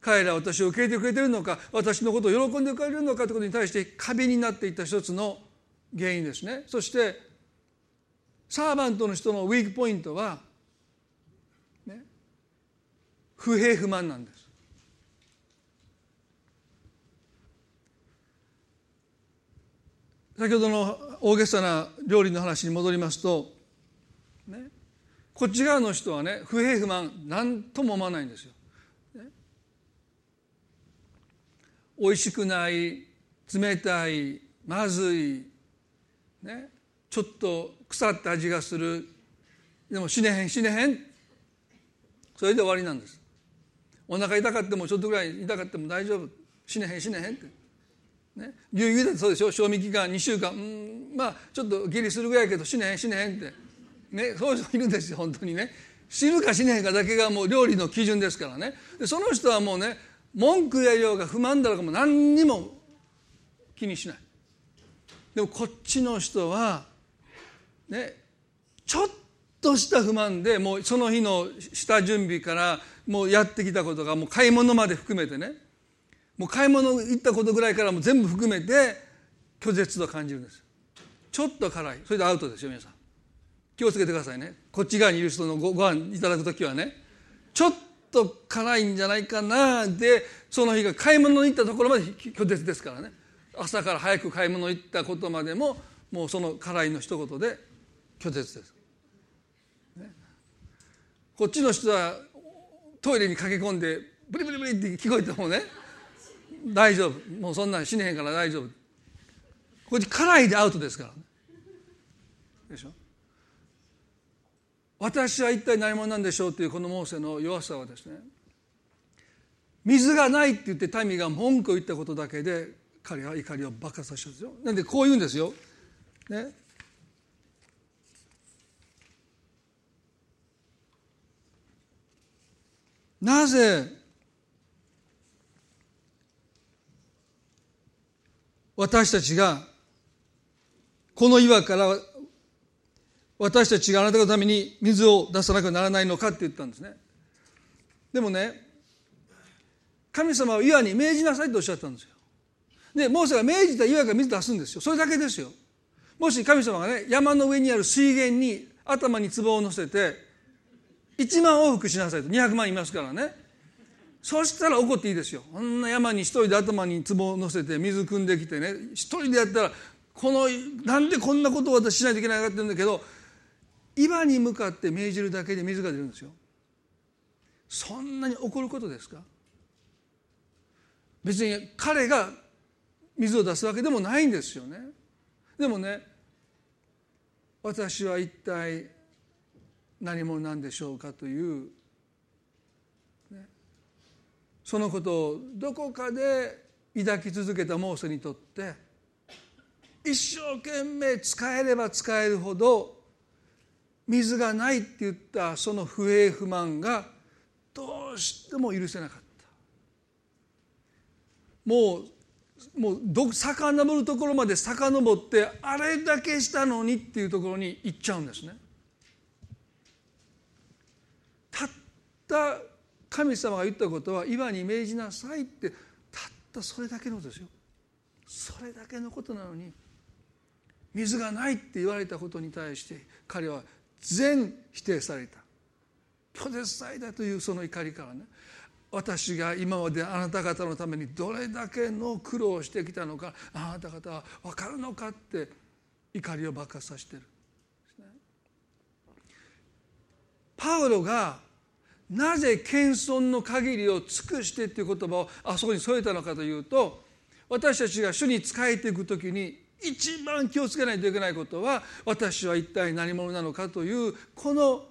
彼らは私を受け入れてくれているのか。私のことを喜んでくれるのかということに対して過敏になっていった一つの原因ですね。そしてサーバントの人のウィークポイントは、ね、不平不満なんです。先ほどの大げさな料理の話に戻りますと、ね、こっち側の人はね不平不満何とも思わないんですよ。ね、美味しくない冷たいまずい、ね、ちょっと腐った味がする。でも死ねへん死ねへん。それで終わりなんです。お腹痛かってもちょっとぐらい痛かっても大丈夫。死ねへん死ねへんって。ね、牛乳だってそうでしょ。賞味期間2週間。うん。まあちょっとギリするぐらいやけど死ねへん死ねんって。ねそういう人いるんですよ本当にね。死ぬか死ねへんかだけがもう料理の基準ですからね。でその人はもうね文句やようが不満だろうかも何にも気にしない。でもこっちの人はねちょっとした不満でもうその日の下準備からもうやってきたことがもう買い物まで含めてね。もう買い物行ったことぐらいからも全部含めて拒絶と感じるんです。ちょっと辛い。それでアウトですよ皆さん。気をつけてくださいね。こっち側にいる人のごご飯いただく時はねちょっと辛いんじゃないかなでその日が買い物に行ったところまで拒絶ですからね。朝から早く買い物行ったことまでももうその辛いの一言で拒絶です、ね、こっちの人はトイレに駆け込んでブリブリブリって聞こえてもね大丈夫。もうそんなん死ねへんから大丈夫。こっち辛いでアウトですからでしょ？私は一体何者なんでしょうというこのモーセの弱さはですね水がないって言って民が文句を言ったことだけで彼は怒りを爆発させたんですよ。なんでこう言うんですよ、ね、なぜ私たちがこの岩から私たちがあなたのために水を出さなくならないのかって言ったんですね。でもね神様は岩に命じなさいとおっしゃったんですよ。でモーセが命じた岩が水出すんですよ。それだけですよ。もし神様がね山の上にある水源に頭に壺を乗せて1万往復しなさいと。200万いますからね。そしたら怒っていいですよ。こんな山に一人で頭に壺を乗せて水汲んできてね。一人でやったらこのなんでこんなことを私しないといけないかって言うんだけど岩に向かって命じるだけで水が出るんですよ。そんなに怒ることですか？別に彼が水を出すわけでもないんですよね。でもね私は一体何者なんでしょうかというそのことをどこかで抱き続けたモーセにとって一生懸命使えれば使えるほど水がないって言ったその不平不満がどうしても許せなかったもうもうど遡るところまで遡ってあれだけしたのにっていうところに行っちゃうんですね。たった神様が言ったことは岩に命じなさいってたったそれだけのことですよ。それだけのことなのに水がないって言われたことに対して彼は全否定された。拒絶されたというその怒りからね。私が今まであなた方のためにどれだけの苦労をしてきたのかあなた方は分かるのかって怒りを爆発させてる、パウロがなぜ謙遜の限りを尽くしてっていう言葉をあそこに添えたのかというと私たちが主に仕えていく時に一番気をつけないといけないことは私は一体何者なのかというこの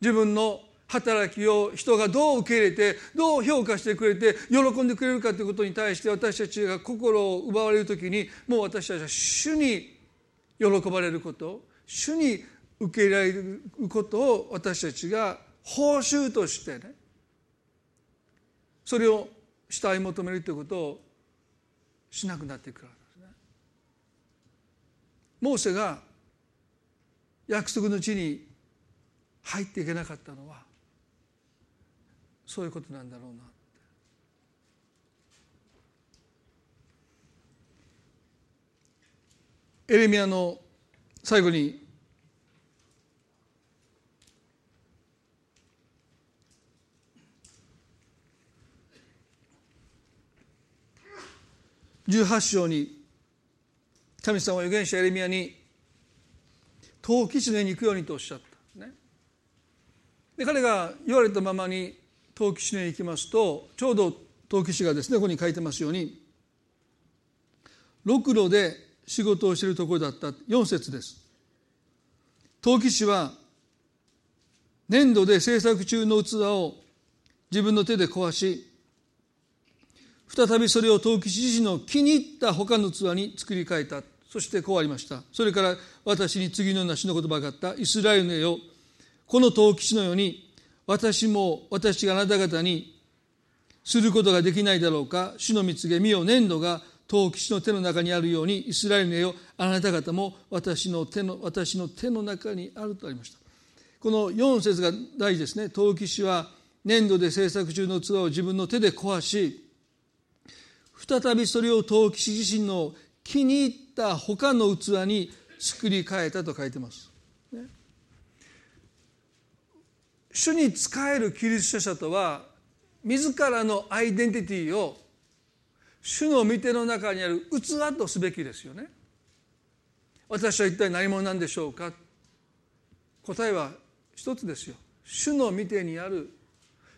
自分の働きを人がどう受け入れてどう評価してくれて喜んでくれるかということに対して私たちが心を奪われる時にもう私たちは主に喜ばれること主に受け入れられることを私たちが報酬としてねそれを慕い求めるということをしなくなっていくからですね。モーセが約束の地に入っていけなかったのはそういうことなんだろうなエレミアの最後に18章に神様は預言者エレミアに陶器師のに行くようにとおっしゃった、ね、で彼が言われたままに陶器師のに行きますとちょうど陶器師がですねここに書いてますように六路で仕事をしているところだった。4節です。陶器師は粘土で制作中の器を自分の手で壊し再びそれを陶器師自身の気に入った他の器に作り変えた。そしてこうありました。それから私に次のような詩の言葉があった。イスラエルのよこの陶器師のように私も私があなた方にすることができないだろうか。主の蜜げ身を粘土が陶器師の手の中にあるようにイスラエルの絵をあなた方も私の手の私の手の中にあるとありました。この4節が大事ですね。陶器師は粘土で制作中の器を自分の手で壊し再びそれを陶器師自身の気に入った他の器に作り変えたと書いてます。ね、主に仕えるキリスト者とは自らのアイデンティティを主の御手の中にある器とすべきですよね。私は一体何者なんでしょうか答えは一つですよ。主の御手にある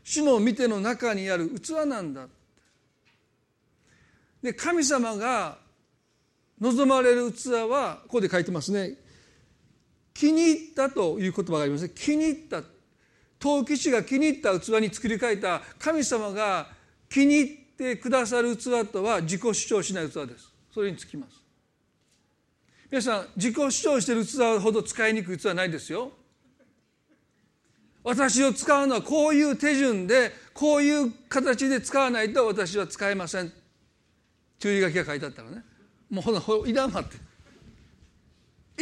主の御手の中にある器なんだ。で神様が望まれる器はここで書いてますね。気に入ったという言葉がありますね。気に入った。陶器師が気に入った器に作り変えた。神様が気に入ってくださる器とは自己主張しない器です。それにつきます。皆さん自己主張している器ほど使いにくい器はないですよ。私を使うのはこういう手順でこういう形で使わないと私は使えません。注意書きが書いてあったらね。もうほらいらんわって。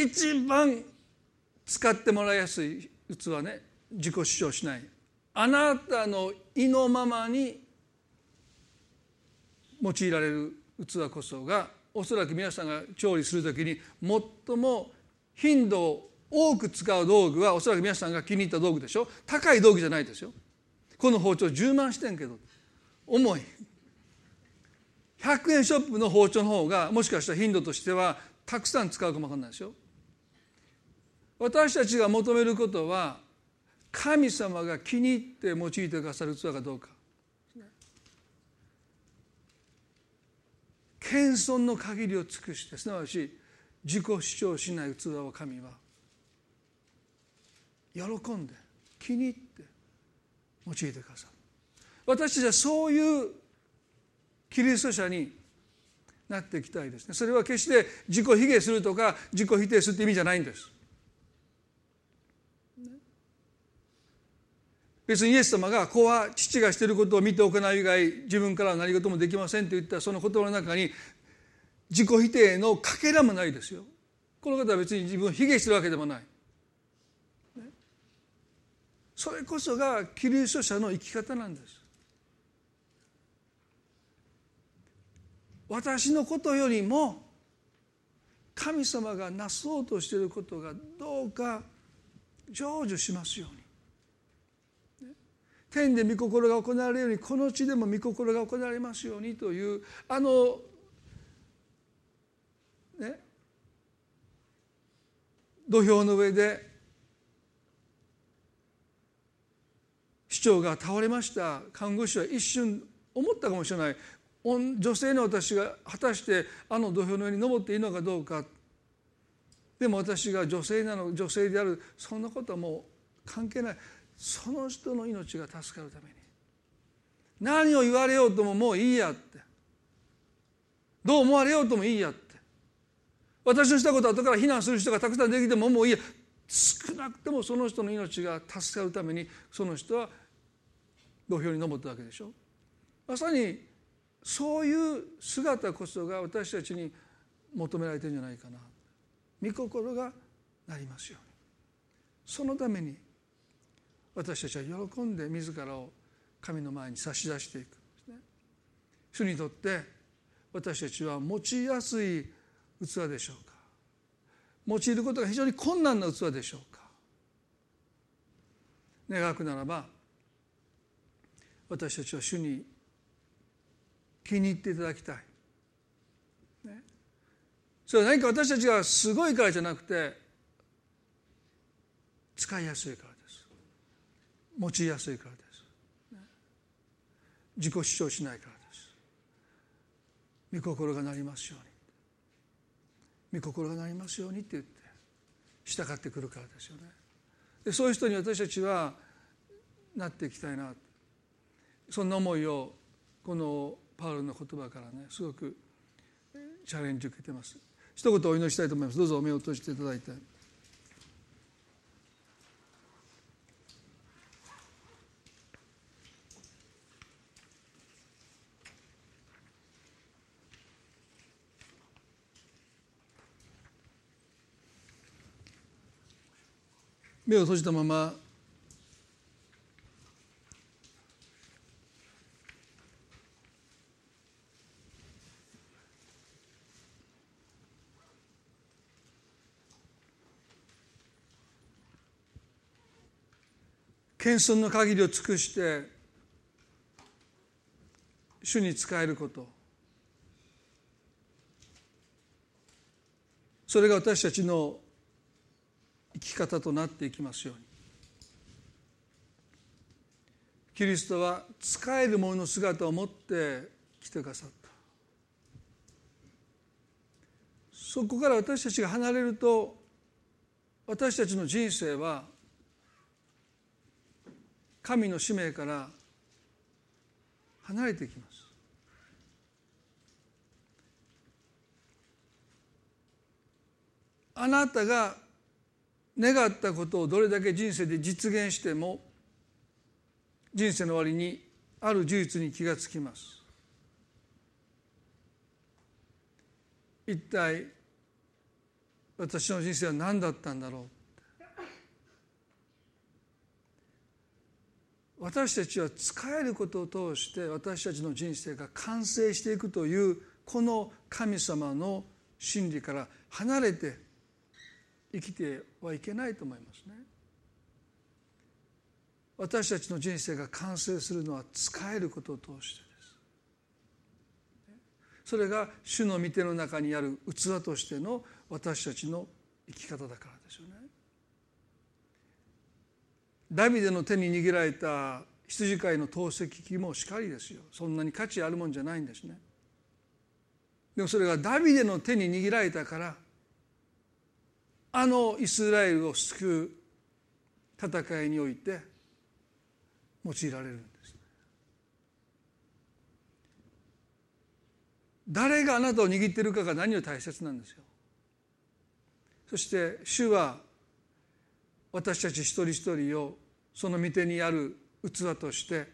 一番使ってもらいやすい器ね。自己主張しない。あなたの意のままに用いられる器こそがおそらく皆さんが調理する時に最も頻度を多く使う道具はおそらく皆さんが気に入った道具でしょ。高い道具じゃないですよ。この包丁10万してんけど。重い。100円ショップの包丁の方がもしかしたら頻度としてはたくさん使うかもわかんないですよ。私たちが求めることは神様が気に入って用いてくださる器かどうか。謙遜の限りを尽くしてすなわち自己主張しない器を神は喜んで気に入って用いてくださる私たちはそういうキリスト者になっていきたいですね。それは決して自己卑下するとか自己否定するって意味じゃないんです。別にイエス様が子は父がしていることを見て行う以外自分からは何事もできませんと言ったその言葉の中に自己否定のかけらもないですよ。この方は別に自分を卑下してるわけでもない。それこそがキリスト者の生き方なんです。私のことよりも神様がなそうとしていることがどうか成就しますように。天で御心が行われるようにこの地でも御心が行われますようにというあのね。土俵の上で市長が倒れました。看護師は一瞬思ったかもしれない。女性の私が果たしてあの土俵の上に登っていいのかどうか。でも私が女性なの女性である。そんなことはもう関係ない。その人の命が助かるために。何を言われようとももういいやって。どう思われようともいいやって。私のしたことは後から非難する人がたくさんできてももういいや。少なくともその人の命が助かるためにその人は土俵に登ったわけでしょ。まさにそういう姿こそが私たちに求められてるんじゃないかな御心がなりますようにそのために私たちは喜んで自らを神の前に差し出していくね主にとって私たちは用いやすい器でしょうか用いることが非常に困難な器でしょうか願くならば私たちは主に気に入っていただきたい、ね、それは何か私たちがすごいからじゃなくて使いやすいからです。用いやすいからです、ね、自己主張しないからです。御心がなりますように。御心がなりますようにって言って従ってくるからですよね。でそういう人に私たちはなっていきたいな。そんな思いをこのパウロの言葉からねすごくチャレンジ受けてます。一言お祈りしたいと思います。どうぞお目を閉じていただいて。目を閉じたまま謙遜の限りを尽くして主に仕えること。それが私たちの生き方となっていきますように。キリストは使える者の姿を持って来てくださった。そこから私たちが離れると私たちの人生は神の使命から離れていきます。あなたが願ったことをどれだけ人生で実現しても人生の終わりにある事実に気がつきます。一体私の人生は何だったんだろう。私たちは使えることを通して私たちの人生が完成していくというこの神様の真理から離れて生きてはいけないと思いますね。私たちの人生が完成するのは使えることを通してです。それが主の御手の中にある器としての私たちの生き方だからですよね。ダビデの手に握られた羊飼いの透析機もしかりですよ。そんなに価値あるもんじゃないんですね。でもそれがダビデの手に握られたからあのイスラエルを救う戦いにおいて用いられるんです。誰があなたを握っているかが何より大切なんですよ。そして主は私たち一人一人をその御手にある器として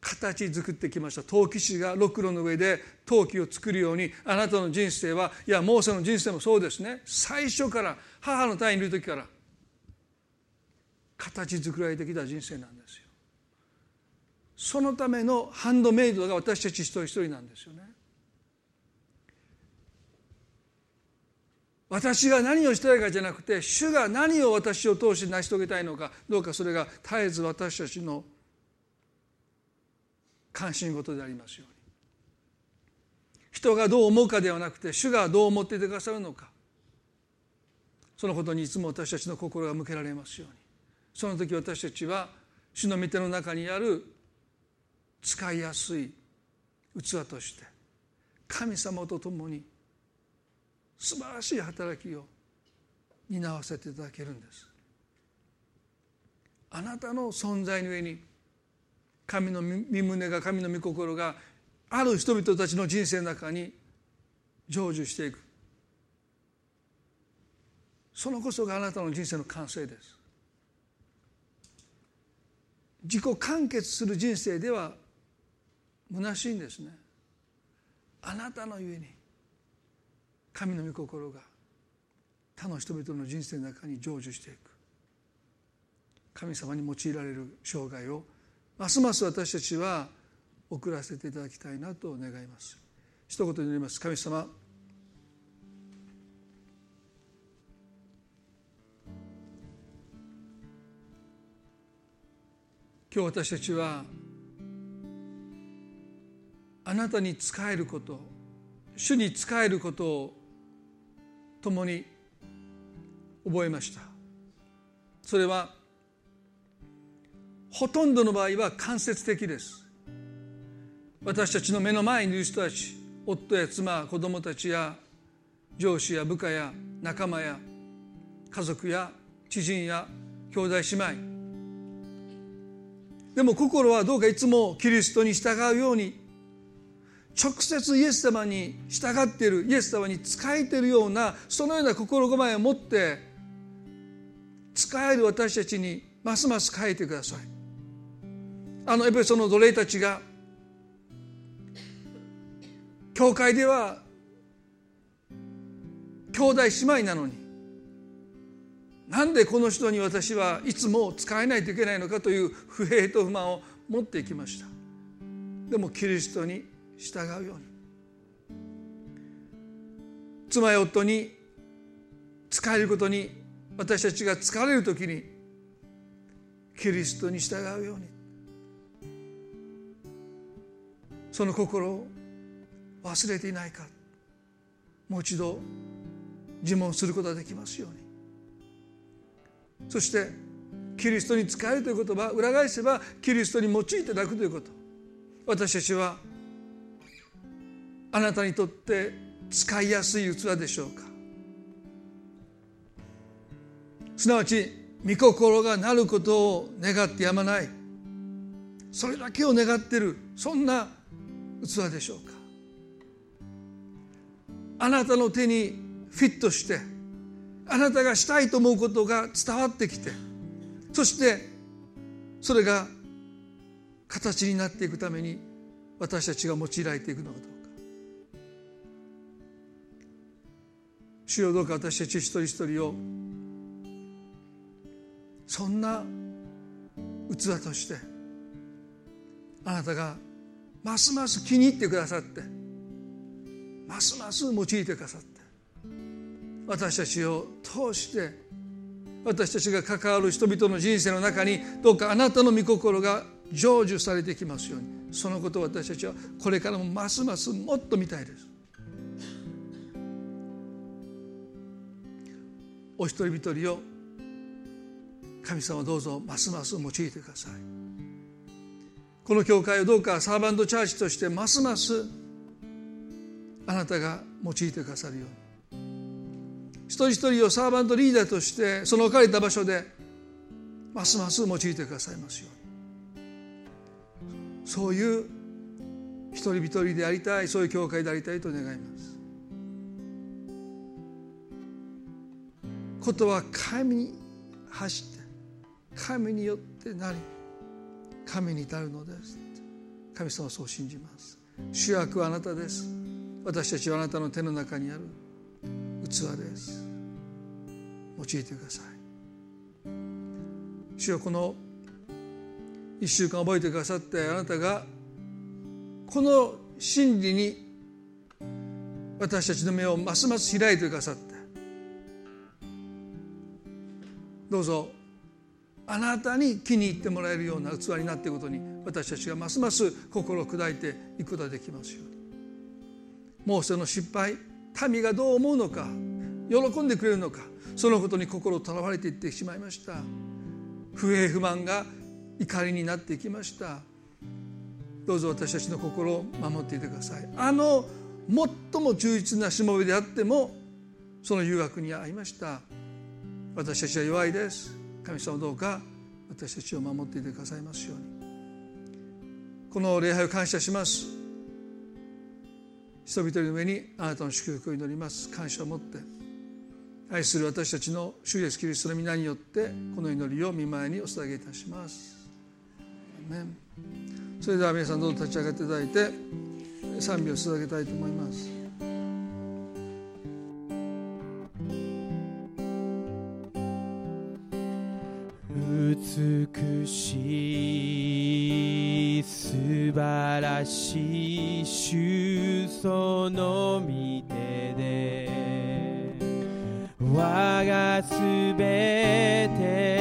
形作ってきました。陶器師がろくろの上で陶器を作るようにあなたの人生はいやモーセの人生もそうですね。最初から母の胎にいる時から形作られてきた人生なんですよ。そのためのハンドメイドが私たち一人一人なんですよね。私が何をしたいかじゃなくて主が何を私を通して成し遂げたいのかどうかそれが絶えず私たちの関心事でありますように。人がどう思うかではなくて主がどう思っていてくださるのか。そのことにいつも私たちの心が向けられますように。その時私たちは主の御手の中にある使いやすい器として神様と共に素晴らしい働きを担わせていただけるんです。あなたの存在の上に神の身胸が神の御心がある人々たちの人生の中に成就していく。そのこそがあなたの人生の完成です。自己完結する人生では虚しいんですね。あなたのゆえに神の御心が他の人々の人生の中に成就していく。神様に用いられる生涯をますます私たちは送らせていただきたいなと願います。一言になります。神様今日私たちはあなたに仕えること主に仕えることを共に覚えました。それはほとんどの場合は間接的です。私たちの目の前にいる人たち夫や妻子供たちや上司や部下や仲間や家族や知人や兄弟姉妹。でも心はどうかいつもキリストに従うように直接イエス様に従っているイエス様に仕えているようなそのような心構えを持って仕える私たちにますます変えてください。あのエペソの奴隷たちが教会では兄弟姉妹なのになんでこの人に私はいつも使えないといけないのかという不平と不満を持っていきました。でもキリストに従うように。妻や夫に使えることに私たちが疲れる時にキリストに従うように。その心を忘れていないか。もう一度自問することができますように。そしてキリストに仕えるという言葉裏返せばキリストに用いていただくということ。私たちはあなたにとって使いやすい器でしょうか？すなわち御心がなることを願ってやまない。それだけを願っている。そんな器でしょうか？あなたの手にフィットしてあなたがしたいと思うことが伝わってきてそしてそれが形になっていくために私たちが用いられていくのかど主よどうか私たち一人一人を。そんな器としてあなたがますます気に入ってくださってますます用いてくださって私たちを通して私たちが関わる人々の人生の中にどうかあなたの御心が成就されてきますように。そのことを私たちはこれからもますますもっと見たいです。お一人一人を神様どうぞますます用いてください。この教会をどうかサーバントチャーチとしてますますあなたが用いてくださるように。一人一人をサーバントリーダーとしてその置かれた場所でますます用いてくださいますように。そういう一人一人でありたいそういう教会でありたいと願います。ことは神に走って神によってなり神に至るのです。神様はそう信じます。主役はあなたです。私たちはあなたの手の中にある。器です。用いてください。主よこの1週間覚えてくださってあなたがこの真理に私たちの目をますます開いてくださってどうぞ。あなたに気に入ってもらえるような器になっていくことに私たちがますます心を砕いていくことができますように。もうその失敗民がどう思うのか喜んでくれるのかそのことに心をとらわれていってしまいました。不平不満が怒りになっていきました。どうぞ私たちの心を守っていてください。あの最も忠実なしもべであってもその誘惑に遭いました。私たちは弱いです。神様どうか私たちを守っていてくださいますように。この礼拝を感謝します。人々の上にあなたの祝福を祈ります。感謝を持って愛する私たちの主イエスキリストの皆によってこの祈りを見舞いにお捧げいたします。それでは皆さんどうぞ立ち上がっていただいて賛美を捧げたいと思います。美しい素晴らしい主その御手で我がすべて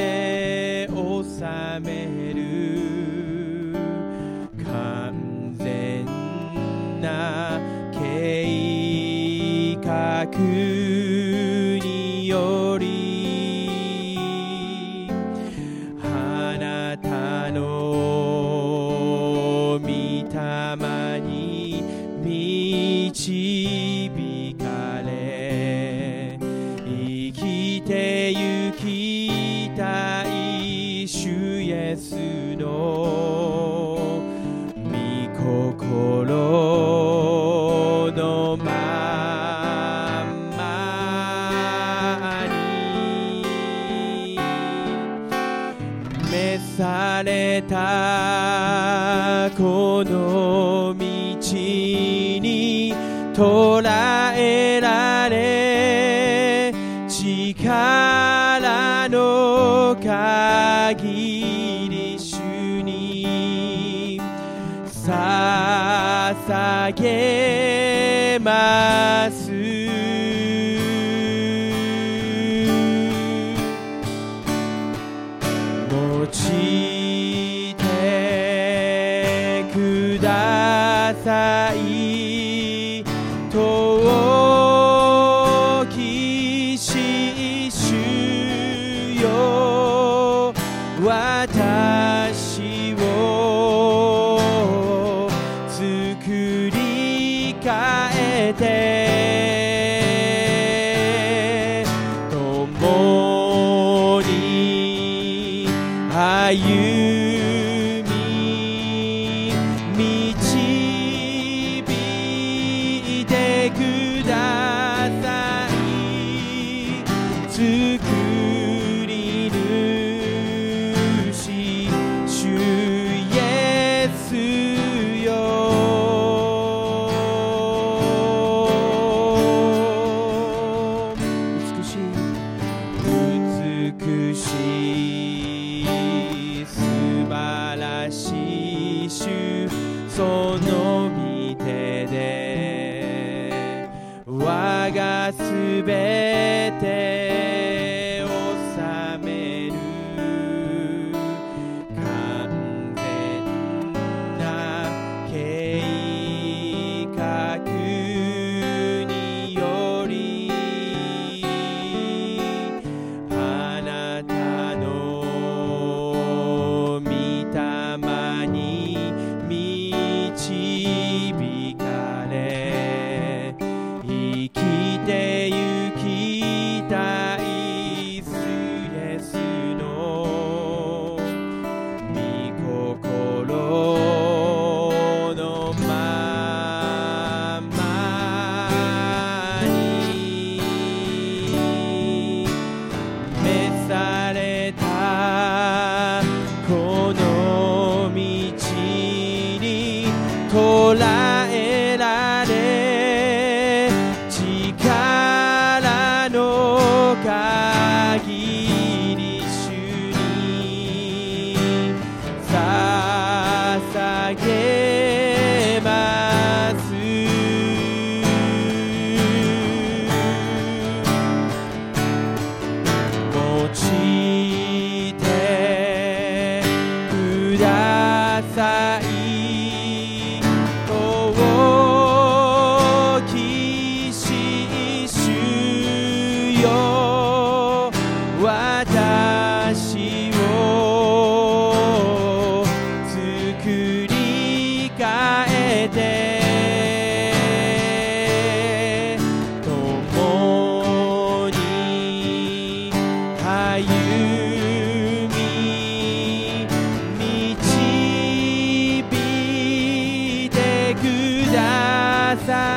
inside.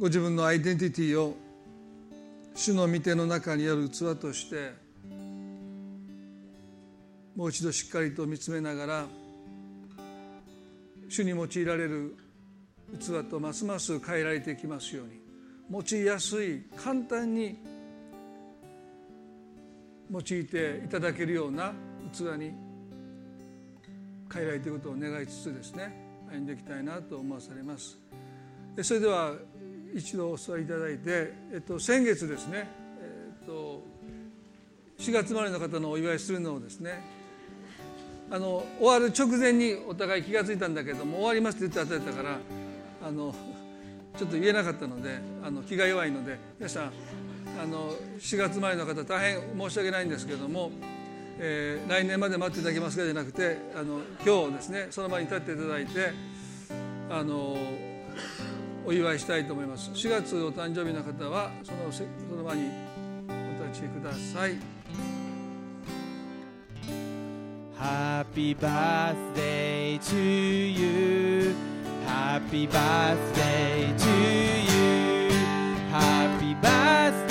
ご自分のアイデンティティを主の御手の中にある器としてもう一度しっかりと見つめながら主に用いられる器とますます変えられていきますように用いやすい簡単に用いていただけるような器に変えられていくことを願いつつですね歩んでいきたいなと思わされます。それでは一度お座りいただいて、えっと、先月ですね、えっと、4月生まれの方のお祝いするのをですねあの終わる直前にお互い気が付いたんだけども終わりますって言って与えたからあのちょっと言えなかったのであの気が弱いので皆さんあの4月前の方大変申し訳ないんですけども、えー、来年まで待っていただけますかじゃなくてあの今日ですねその場に立っていただいてあのお祝いしたいと思います4月お誕生日の方はそのその場にお立ちください Happy birthday to you Happy birthday to you Happy birthday